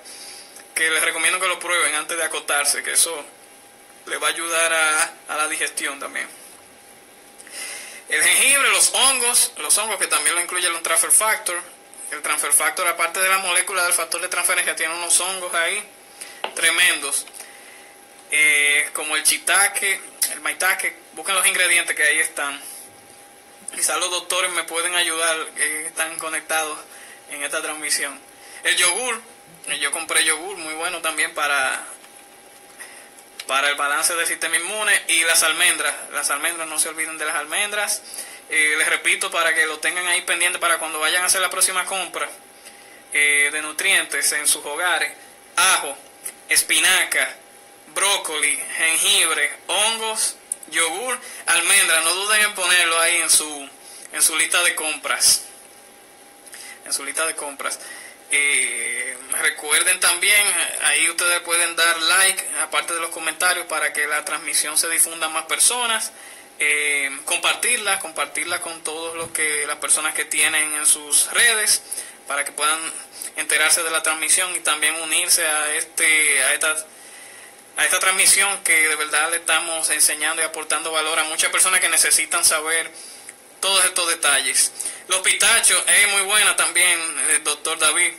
que les recomiendo que lo prueben antes de acostarse, que eso le va a ayudar a, la digestión también. El jengibre, los hongos, los hongos que también lo incluye el transfer factor. El transfer factor, aparte de la molécula del factor de transferencia, tiene unos hongos ahí tremendos. Eh, como el chitaque, el maitake, busquen los ingredientes que ahí están Quizás los doctores me pueden ayudar, que están conectados en esta transmisión. El yogur, yo compré yogur, muy bueno también para, para el balance del sistema inmune. Y las almendras, las almendras, no se olviden de las almendras. Eh, les repito, para que lo tengan ahí pendiente para cuando vayan a hacer la próxima compra eh, de nutrientes en sus hogares. Ajo, espinaca, brócoli, jengibre, hongos yogur, almendra, no duden en ponerlo ahí en su, en su lista de compras. En su lista de compras. Eh, recuerden también, ahí ustedes pueden dar like, aparte de los comentarios, para que la transmisión se difunda a más personas. Eh, compartirla, compartirla con todos los que las personas que tienen en sus redes para que puedan enterarse de la transmisión y también unirse a este a estas a esta transmisión que de verdad le estamos enseñando y aportando valor a muchas personas que necesitan saber todos estos detalles. Los pitachos es muy buena también, el doctor David.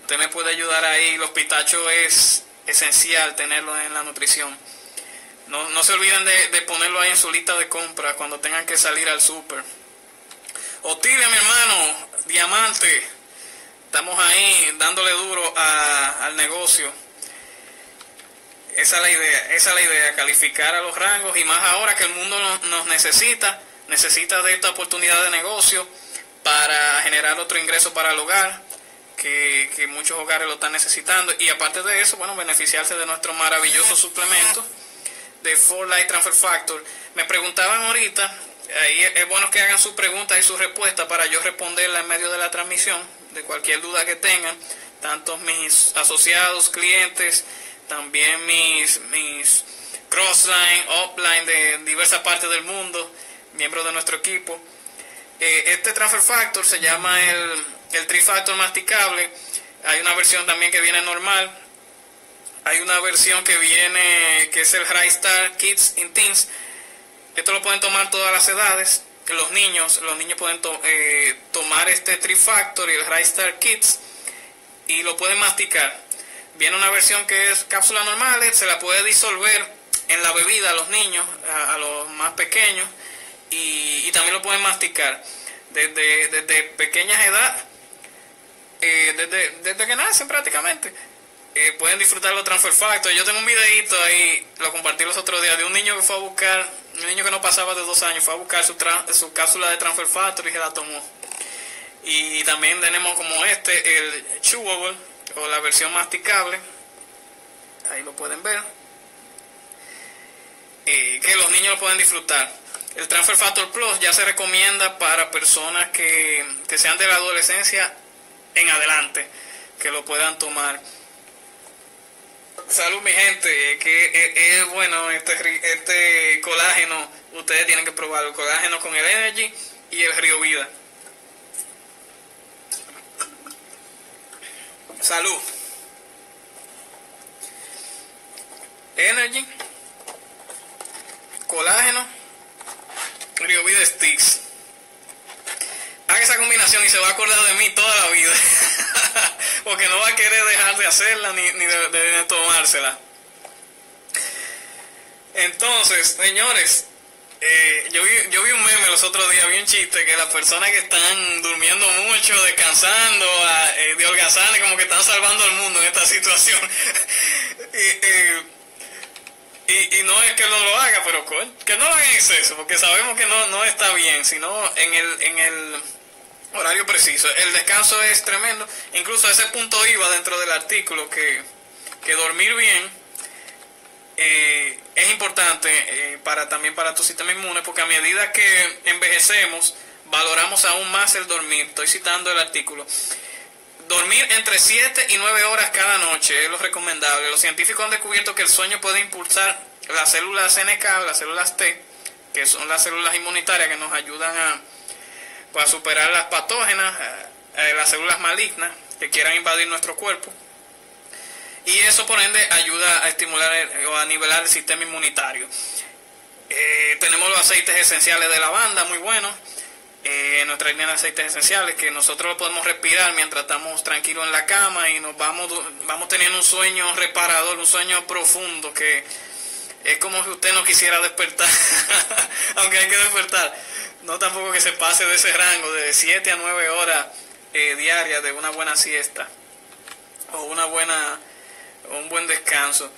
Usted me puede ayudar ahí. Los pitachos es esencial tenerlo en la nutrición. No, no se olviden de, ponerlo ahí en su lista de compras cuando tengan que salir al súper. Otilia, mi hermano, diamante. Estamos ahí dándole duro al negocio esa es la idea, esa es la idea, calificar a los rangos y más ahora que el mundo nos, necesita, necesita de esta oportunidad de negocio para generar otro ingreso para el hogar, que, muchos hogares lo están necesitando y aparte de eso, bueno, beneficiarse de nuestro maravilloso suplemento de For Light Transfer Factor. Me preguntaban ahorita, ahí es bueno que hagan sus preguntas y sus respuestas para yo responderla en medio de la transmisión, de cualquier duda que tengan, tanto mis asociados, clientes, también mis, mis crossline, upline de diversas partes del mundo, miembros de nuestro equipo. Eh, este transfer factor se llama el, el trifactor masticable. Hay una versión también que viene normal. Hay una versión que viene, que es el High Star Kids in Teens. Esto lo pueden tomar todas las edades. Los niños, los niños pueden eh, tomar este Trifactor y el High Star Kids y lo pueden masticar. Viene una versión que es cápsula normales, se la puede disolver en la bebida a los niños, a, los más pequeños, y, también lo pueden masticar desde, pequeñas edades, eh, desde, desde que nacen prácticamente eh, pueden disfrutar los transfer factors. Yo tengo un videito ahí, lo compartí los otros días, de un niño que fue a buscar, un niño que no pasaba de dos años, fue a buscar su, su cápsula de transfer factor y se la tomó. Y también tenemos como este, el chewable, o la versión masticable. Ahí lo pueden ver. Eh, que los niños lo pueden disfrutar. El Transfer Factor Plus ya se recomienda para personas que, que sean de la adolescencia en adelante, que lo puedan tomar. Salud mi gente, que es, bueno este, este colágeno, ustedes tienen que probarlo, el colágeno con el Energy y el Río Vida. Salud. Energy, colágeno, Río Vida Sticks. Haga esa combinación y se va a acordar de mí toda la vida. porque no va a querer dejar de hacerla ni, ni de, tomársela. Entonces, señores, eh, yo, vi, yo vi un meme los otros días, vi un chiste que las personas que están durmiendo mucho, descansando, eh, de holgazanes, como que están salvando al mundo en esta situación. y, y, y, no es que no lo haga, pero que no lo haga en exceso, porque sabemos que no, no está bien, sino en el, en el horario preciso. El descanso es tremendo. Incluso ese punto iba dentro del artículo que, que dormir bien eh, es importante eh, para también para tu sistema inmune porque a medida que envejecemos valoramos aún más el dormir. Estoy citando el artículo. Dormir entre 7 y 9 horas cada noche es lo recomendable. Los científicos han descubierto que el sueño puede impulsar las células NK, las células T, que son las células inmunitarias que nos ayudan a, para superar las patógenas, eh, eh, las células malignas que quieran invadir nuestro cuerpo. Y eso por ende ayuda a estimular o a nivelar el sistema inmunitario. Eh, tenemos los aceites esenciales de lavanda, muy buenos. Eh, nuestra línea de aceites esenciales que nosotros lo podemos respirar mientras estamos tranquilos en la cama y nos vamos, vamos teniendo un sueño reparador, un sueño profundo que es como si usted no quisiera despertar, aunque hay que despertar no tampoco que se pase de ese rango de 7 a 9 horas eh, diarias de una buena siesta o una buena un buen descanso.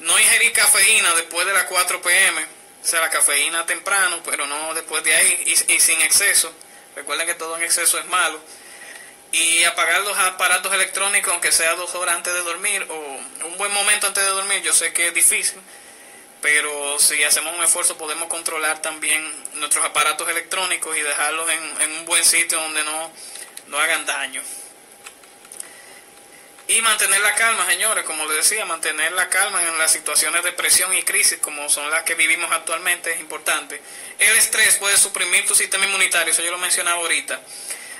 No ingerir cafeína después de las 4 pm, o sea, la cafeína temprano, pero no después de ahí y, y sin exceso. Recuerden que todo en exceso es malo. Y apagar los aparatos electrónicos, aunque sea dos horas antes de dormir o un buen momento antes de dormir. Yo sé que es difícil, pero si hacemos un esfuerzo podemos controlar también nuestros aparatos electrónicos y dejarlos en, un buen sitio donde no, no hagan daño. Y mantener la calma, señores, como les decía, mantener la calma en las situaciones de presión y crisis como son las que vivimos actualmente es importante. El estrés puede suprimir tu sistema inmunitario, eso yo lo mencionaba ahorita.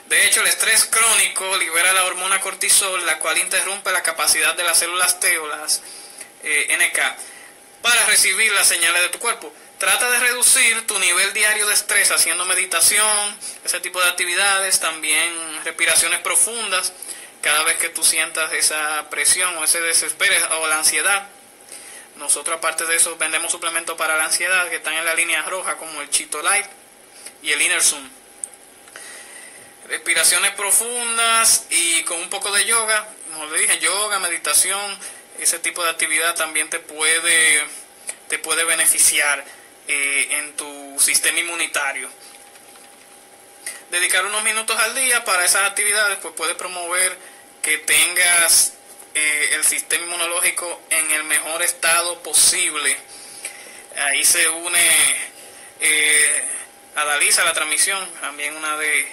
De hecho, el estrés crónico libera la hormona cortisol, la cual interrumpe la capacidad de las células T o las eh, NK para recibir las señales de tu cuerpo. Trata de reducir tu nivel diario de estrés haciendo meditación, ese tipo de actividades, también respiraciones profundas, cada vez que tú sientas esa presión o ese desespero o la ansiedad. Nosotros aparte de eso vendemos suplementos para la ansiedad que están en la línea roja como el Chito Light y el Inner Zoom. Respiraciones profundas y con un poco de yoga, como le dije, yoga, meditación, ese tipo de actividad también te puede, te puede beneficiar eh, en tu sistema inmunitario. Dedicar unos minutos al día para esas actividades pues puede promover que tengas eh, el sistema inmunológico en el mejor estado posible. Ahí se une eh, a Dalisa la transmisión, también una de,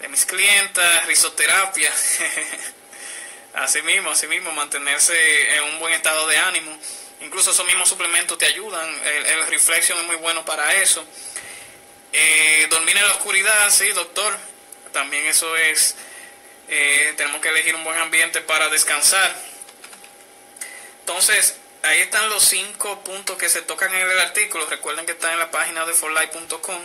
de mis clientas, risoterapia. Así mismo, así mismo, mantenerse en un buen estado de ánimo. Incluso esos mismos suplementos te ayudan. El, el Reflection es muy bueno para eso. Eh, dormir en la oscuridad, sí, doctor. También eso es, eh, tenemos que elegir un buen ambiente para descansar. Entonces, ahí están los cinco puntos que se tocan en el artículo. Recuerden que está en la página de forlife.com.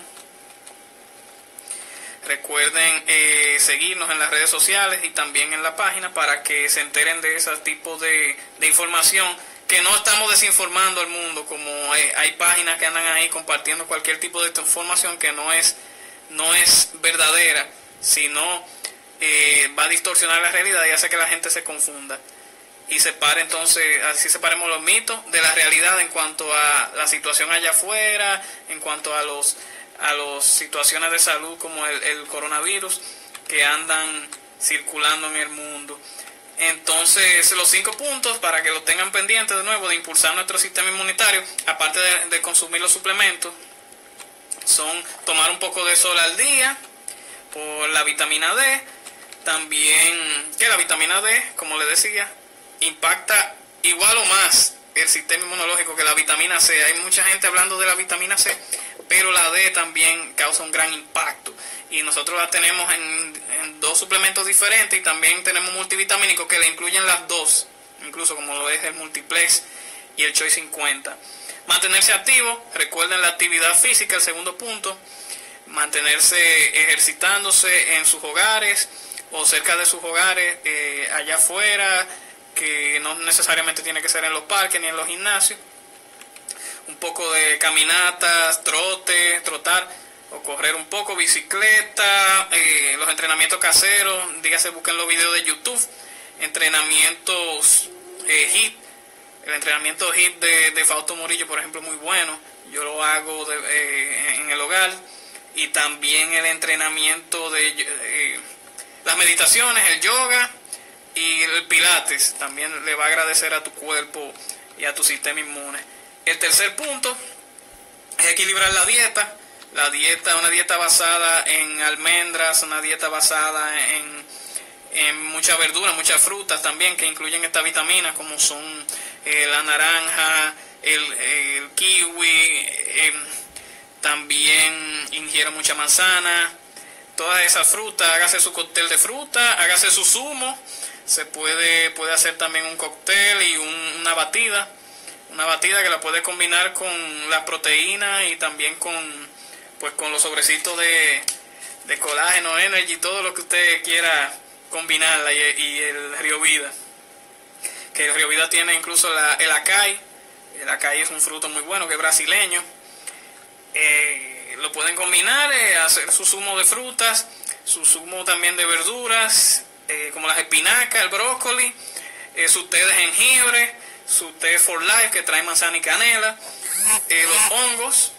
Recuerden eh, seguirnos en las redes sociales y también en la página para que se enteren de ese tipo de información que no estamos desinformando al mundo, como hay, páginas que andan ahí compartiendo cualquier tipo de información que no es, no es verdadera, sino eh, va a distorsionar la realidad y hace que la gente se confunda. Y separe entonces, así separemos los mitos de la realidad en cuanto a la situación allá afuera, en cuanto a los a las situaciones de salud como el, el coronavirus que andan circulando en el mundo. Entonces, los cinco puntos para que lo tengan pendiente de nuevo de impulsar nuestro sistema inmunitario, aparte de, consumir los suplementos, son tomar un poco de sol al día por la vitamina D, también que la vitamina D, como le decía, impacta igual o más el sistema inmunológico que la vitamina C. Hay mucha gente hablando de la vitamina C, pero la D también causa un gran impacto y nosotros la tenemos en, dos suplementos diferentes y también tenemos multivitamínicos que le incluyen las dos, incluso como lo es el multiplex y el Choice 50. Mantenerse activo, recuerden la actividad física, el segundo punto, mantenerse ejercitándose en sus hogares o cerca de sus hogares, eh, allá afuera, que no necesariamente tiene que ser en los parques ni en los gimnasios. Un poco de caminatas, trote, trotar o correr un poco, bicicleta, eh, los entrenamientos caseros, dígase busquen los videos de YouTube, entrenamientos eh, HIT, el entrenamiento HIT de, de Fausto Murillo, por ejemplo, muy bueno, yo lo hago eh, en el hogar, y también el entrenamiento de las meditaciones, el yoga y el pilates, también le va a agradecer a tu cuerpo y a tu sistema inmune. El tercer punto es equilibrar la dieta, la dieta, una dieta basada en almendras, una dieta basada en, en muchas verduras, muchas frutas también que incluyen estas vitaminas como son eh, la naranja, el, kiwi, em, también ingiere mucha manzana, todas esas frutas, hágase su cóctel de fruta, hágase su zumo, se puede, puede hacer también un cóctel y una batida, una batida que la puede combinar con la proteína y también con pues con los sobrecitos de, de colágeno, energy, todo lo que usted quiera combinarla y, el Río Vida. Que el Río Vida tiene incluso la, el acai. El acai es un fruto muy bueno que es brasileño. Eh, lo pueden combinar, eh, hacer su zumo de frutas, su zumo también de verduras, eh, como las espinacas, el brócoli, su té de jengibre, su té for life que trae manzana y canela, los hongos,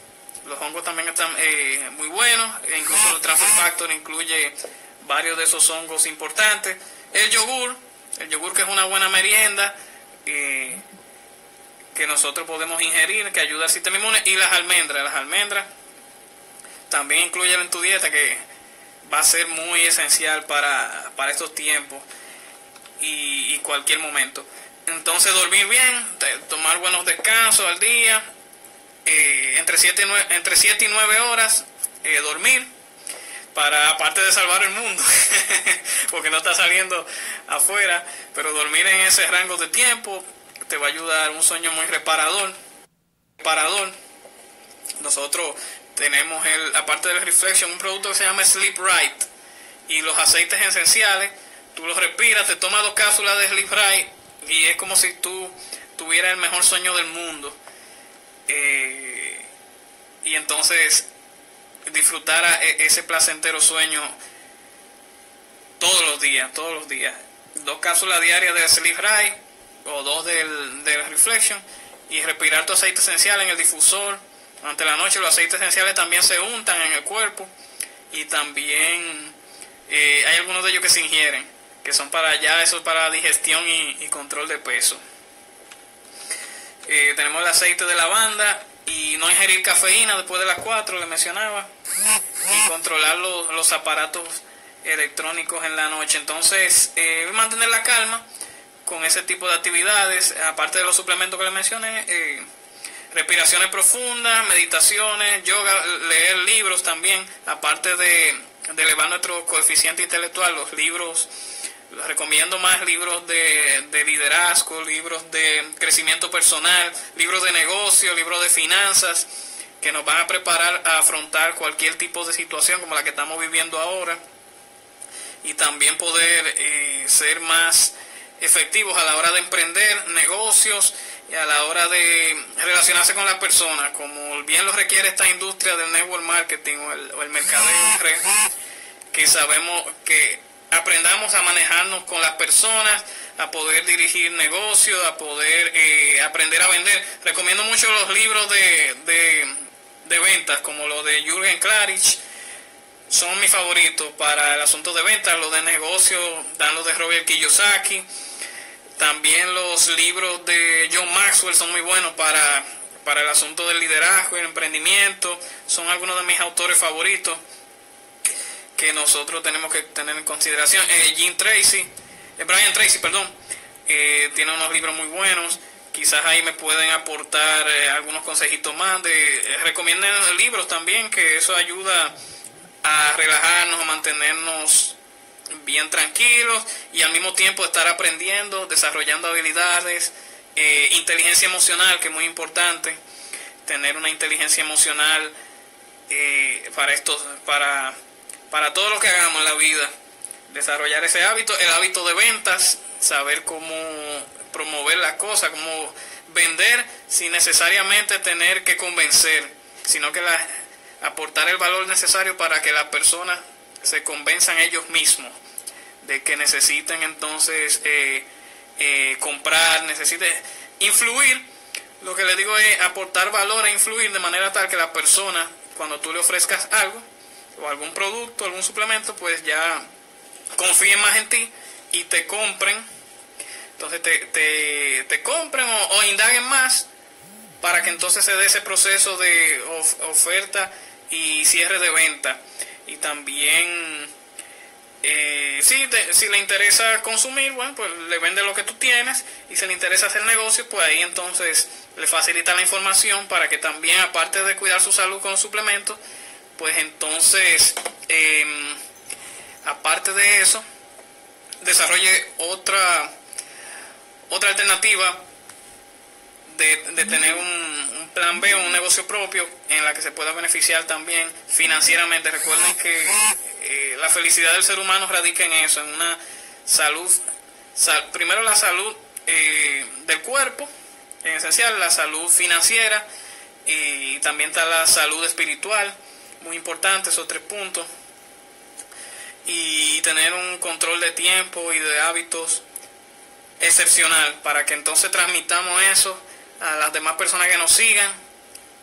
los hongos también están eh, muy buenos, e incluso el Transfer Factor incluye varios de esos hongos importantes. El yogur, el yogur que es una buena merienda eh, que nosotros podemos ingerir, que ayuda al sistema inmune, y las almendras, las almendras también incluyen en tu dieta que va a ser muy esencial para, estos tiempos y, y cualquier momento. Entonces dormir bien, tomar buenos descansos al día, eh, entre 7 entre siete y 9 horas eh, dormir para aparte de salvar el mundo porque no está saliendo afuera pero dormir en ese rango de tiempo te va a ayudar un sueño muy reparador reparador nosotros tenemos el aparte del reflection un producto que se llama sleep right y los aceites esenciales tú los respiras te tomas dos cápsulas de sleep right y es como si tú tuvieras el mejor sueño del mundo eh, y entonces disfrutar e, ese placentero sueño todos los días, todos los días. Dos cápsulas diarias de Sleep Right o dos del, del Reflection y respirar tu aceite esencial en el difusor. Durante la noche los aceites esenciales también se untan en el cuerpo y también eh, hay algunos de ellos que se ingieren, que son para ya, eso para digestión y control de peso. Eh, tenemos el aceite de lavanda y no ingerir cafeína después de las 4, le mencionaba. Y controlar los, aparatos electrónicos en la noche. Entonces, eh, mantener la calma con ese tipo de actividades, aparte de los suplementos que le mencioné, eh, respiraciones profundas, meditaciones, yoga, leer libros también, aparte de, elevar nuestro coeficiente intelectual, los libros, recomiendo más libros de, de, liderazgo, libros de crecimiento personal, libros de negocio, libros de finanzas, que nos van a preparar a afrontar cualquier tipo de situación como la que estamos viviendo ahora y también poder eh, ser más efectivos a la hora de emprender negocios y a la hora de relacionarse con las personas, como bien lo requiere esta industria del network marketing o el, o el mercadeo en red, que sabemos que aprendamos a manejarnos con las personas, a poder dirigir negocios, a poder eh, aprender a vender. Recomiendo mucho los libros de, de, de ventas, como los de Jürgen Klarich, son mis favoritos para el asunto de ventas, los de negocio, dan los de Robert Kiyosaki. También los libros de John Maxwell son muy buenos para, para el asunto del liderazgo y el emprendimiento. Son algunos de mis autores favoritos que nosotros tenemos que tener en consideración. Eh, Jim Tracy, eh, Brian Tracy, perdón, eh, tiene unos libros muy buenos. Quizás ahí me pueden aportar algunos consejitos más. De, recomienden libros también, que eso ayuda a relajarnos, a mantenernos bien tranquilos y al mismo tiempo estar aprendiendo, desarrollando habilidades, eh, inteligencia emocional, que es muy importante, tener una inteligencia emocional eh, para esto, para, para todo lo que hagamos en la vida, desarrollar ese hábito, el hábito de ventas, saber cómo promover las cosas, cómo vender sin necesariamente tener que convencer, sino que la, aportar el valor necesario para que las personas se convenzan ellos mismos de que necesiten entonces eh, eh, comprar, necesiten influir. Lo que le digo es aportar valor e influir de manera tal que la persona, cuando tú le ofrezcas algo, o algún producto, algún suplemento, pues ya confíen más en ti y te compren. Entonces te, te, compren o, o, indaguen más para que entonces se dé ese proceso de oferta y cierre de venta. Y también, eh, si, le interesa consumir, bueno, pues le vende lo que tú tienes. Y si le interesa hacer negocio, pues ahí entonces le facilita la información para que también, aparte de cuidar su salud con suplementos, pues entonces, em, aparte de eso, desarrolle otra, otra alternativa de, tener un, plan B un propio en la que se pueda beneficiar también financieramente. Recuerden que eh, la felicidad del ser humano radica en eso, en una salud, primero la salud eh, del cuerpo, en esencial la salud financiera y también está la salud espiritual, muy importante esos tres puntos, y tener un control de tiempo y de hábitos excepcional para que entonces transmitamos eso a las demás personas que nos sigan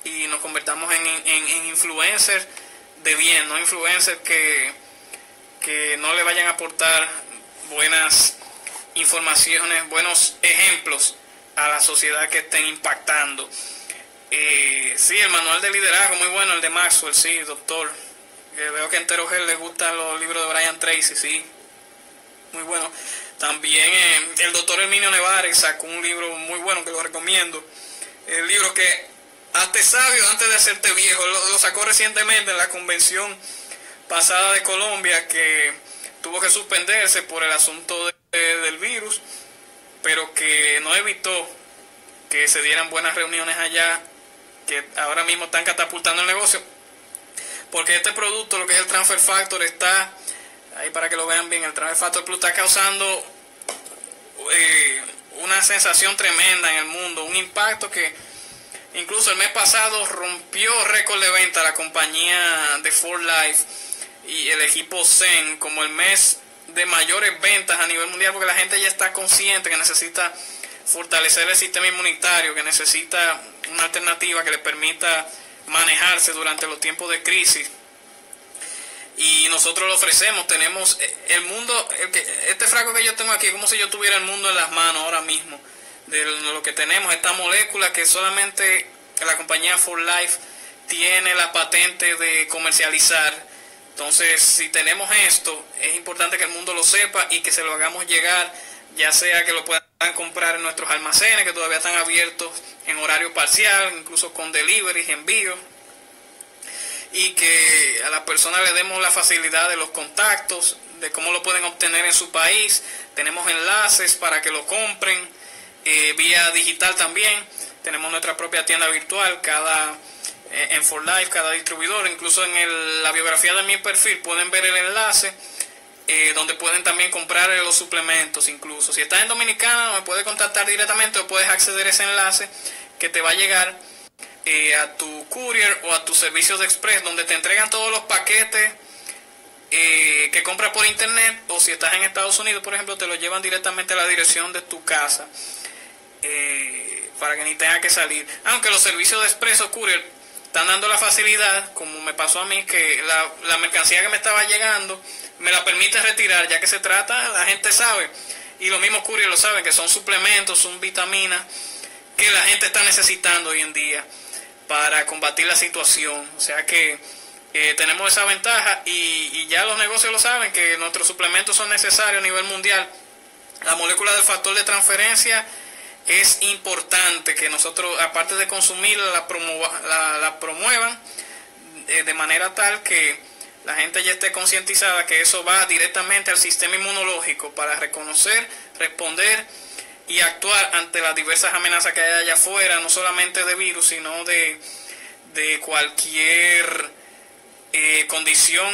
y nos convertamos en, en, influencers de bien, no influencers que, que no le vayan a aportar buenas informaciones, buenos ejemplos a la sociedad que estén impactando. Eh, sí, el manual de liderazgo, muy bueno, el de Maxwell, sí, doctor. veo que a él le gustan los libros de Brian Tracy, sí, muy bueno. También eh, el doctor Herminio Nevares sacó un libro muy bueno que lo recomiendo. El libro que hazte sabio antes de hacerte viejo. Lo, sacó recientemente en la convención pasada de Colombia que tuvo que suspenderse por el asunto del virus, pero que no evitó que se dieran buenas reuniones allá, que ahora mismo están catapultando el negocio. Porque este producto, lo que es el Transfer Factor, está ahí para que lo vean bien, el Transfer Factor Plus está causando eh, una sensación tremenda en el mundo, un impacto que incluso el mes pasado rompió récord de venta la compañía de Ford Life y el equipo Zen como el mes de mayores ventas a nivel mundial porque la gente ya está consciente que necesita fortalecer el sistema inmunitario, que necesita una alternativa que le permita manejarse durante los tiempos de crisis y nosotros lo ofrecemos. Tenemos el mundo, este frasco que yo tengo aquí es como si yo tuviera el mundo en las manos ahora mismo de lo que tenemos, esta molécula que solamente la compañía For Life tiene la patente de comercializar Entonces, si tenemos esto, es importante que el mundo lo sepa y que se lo hagamos llegar, ya sea que lo puedan comprar en nuestros almacenes, que todavía están abiertos en horario parcial, incluso con delivery, envío, y que a las personas le demos la facilidad de los contactos, de cómo lo pueden obtener en su país. Tenemos enlaces para que lo compren eh, vía digital también. Tenemos nuestra propia tienda virtual, cada eh, en For Life, cada distribuidor. Incluso en la biografía de mi perfil pueden ver el enlace eh, donde pueden también comprar los suplementos incluso. Si estás en Dominicana me puedes contactar directamente o puedes acceder a ese enlace que te va a llegar a tu courier o a tus servicios de express donde te entregan todos los paquetes que compras por internet o si estás en Estados Unidos por ejemplo te lo llevan directamente a la dirección de tu casa para que ni tenga que salir. Aunque los servicios de express o courier están dando la facilidad, como me pasó a mí, que la, mercancía que me estaba llegando me la permite retirar, ya que se trata, la gente sabe, y los mismos courier lo saben, que son suplementos, son vitaminas que la gente está necesitando hoy en día para combatir la situación. O sea que eh, tenemos esa ventaja y, ya los negocios lo saben, que nuestros suplementos son necesarios a nivel mundial. La molécula del factor de transferencia es importante que nosotros, aparte de consumirla, la, la, promuevan eh, de manera tal que la gente ya esté concientizada que eso va directamente al sistema inmunológico para reconocer, responder y actuar ante las diversas amenazas que hay allá afuera, no solamente de virus, sino de, de cualquier eh, condición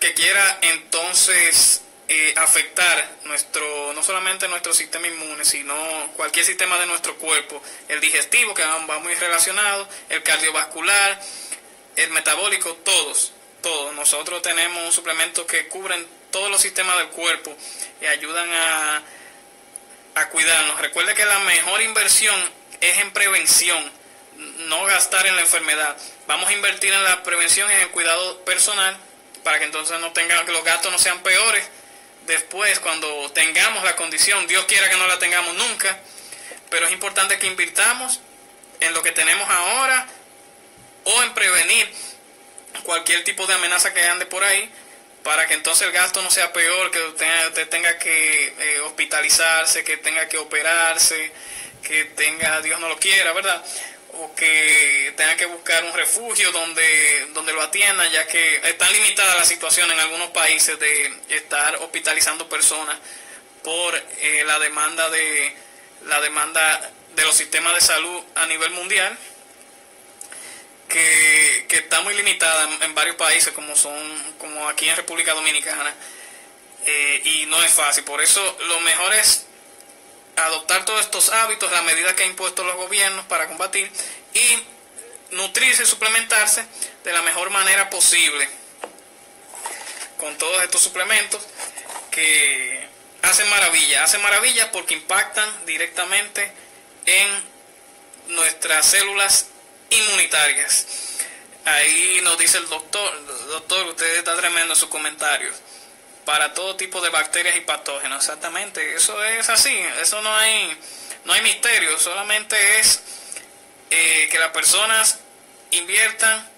que quiera entonces eh, afectar nuestro no solamente nuestro sistema inmune sino cualquier sistema de nuestro cuerpo el digestivo que va muy relacionado el cardiovascular el metabólico todos todos. Nosotros tenemos suplementos que cubren todos los sistemas del cuerpo y ayudan a a cuidarnos. Recuerde que la mejor inversión es en prevención no gastar en la enfermedad. Vamos a invertir en la prevención en el cuidado personal para que entonces no tengan que los gastos no sean peores después cuando tengamos la condición, Dios quiera que no la tengamos nunca, pero es importante que invirtamos en lo que tenemos ahora o en prevenir cualquier tipo de amenaza que ande por ahí para que entonces el gasto no sea peor, que usted tenga, que eh, hospitalizarse, que tenga que operarse, que tenga, Dios no lo quiera, ¿verdad? O que tenga que buscar un refugio donde, donde lo atiendan, ya que está limitada la situación en algunos países de estar hospitalizando personas por eh, la demanda de la demanda de los sistemas de salud a nivel mundial que, está muy limitada en, varios países como son como aquí en República Dominicana. Eh, y no es fácil. Por eso lo mejor es adoptar todos estos hábitos, la medida que han impuesto los gobiernos para combatir y nutrirse y suplementarse de la mejor manera posible con todos estos suplementos que hacen maravillas, hacen maravillas porque impactan directamente en nuestras células inmunitarias. Ahí nos dice el doctor, doctor, usted está tremendo en sus comentarios para todo tipo de bacterias y patógenos. Exactamente, eso es así, eso no hay, no hay misterio, solamente es eh, que las personas inviertan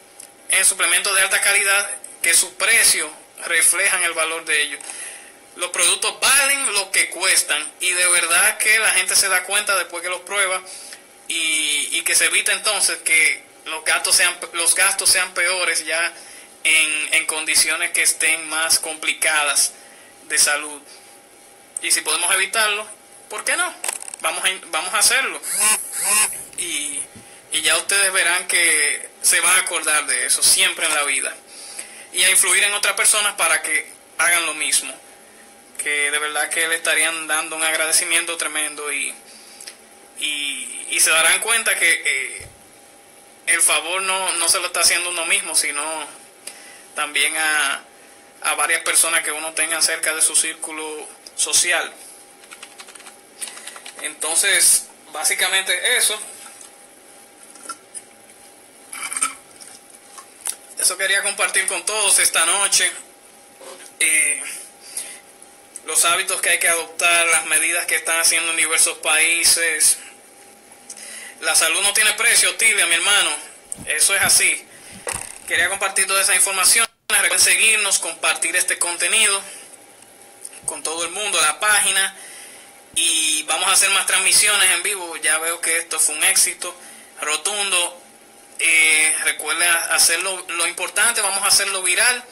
en suplementos de alta calidad, que su precio reflejan el valor de ellos. Los productos valen lo que cuestan y de verdad que la gente se da cuenta después que los prueba y, y que se evita entonces que los gastos sean, los gastos sean peores ya en, condiciones que estén más complicadas de salud. Y si podemos evitarlo, ¿por qué no? Vamos a, vamos a hacerlo. Y, y ya ustedes verán que se van a acordar de eso siempre en la vida. Y a influir en otras personas para que hagan lo mismo. Que de verdad que le estarían dando un agradecimiento tremendo y, y, se darán cuenta que eh, el favor no, no se lo está haciendo uno mismo, sino también a, a varias personas que uno tenga cerca de su círculo social. Entonces, básicamente eso. Eso quería compartir con todos esta noche. Los hábitos que hay que adoptar, las medidas que están haciendo en diversos países. La salud no tiene precio, Tibia, mi hermano. Eso es así. Quería compartir toda esa información. Recuerden seguirnos, compartir este contenido con todo el mundo, la página. Y vamos a hacer más transmisiones en vivo. Ya veo que esto fue un éxito rotundo. Eh, recuerden hacerlo lo importante, vamos a hacerlo viral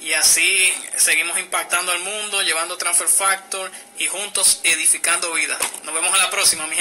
y así seguimos impactando al mundo, llevando Transfer Factor y juntos edificando vida. Nos vemos a la próxima, mi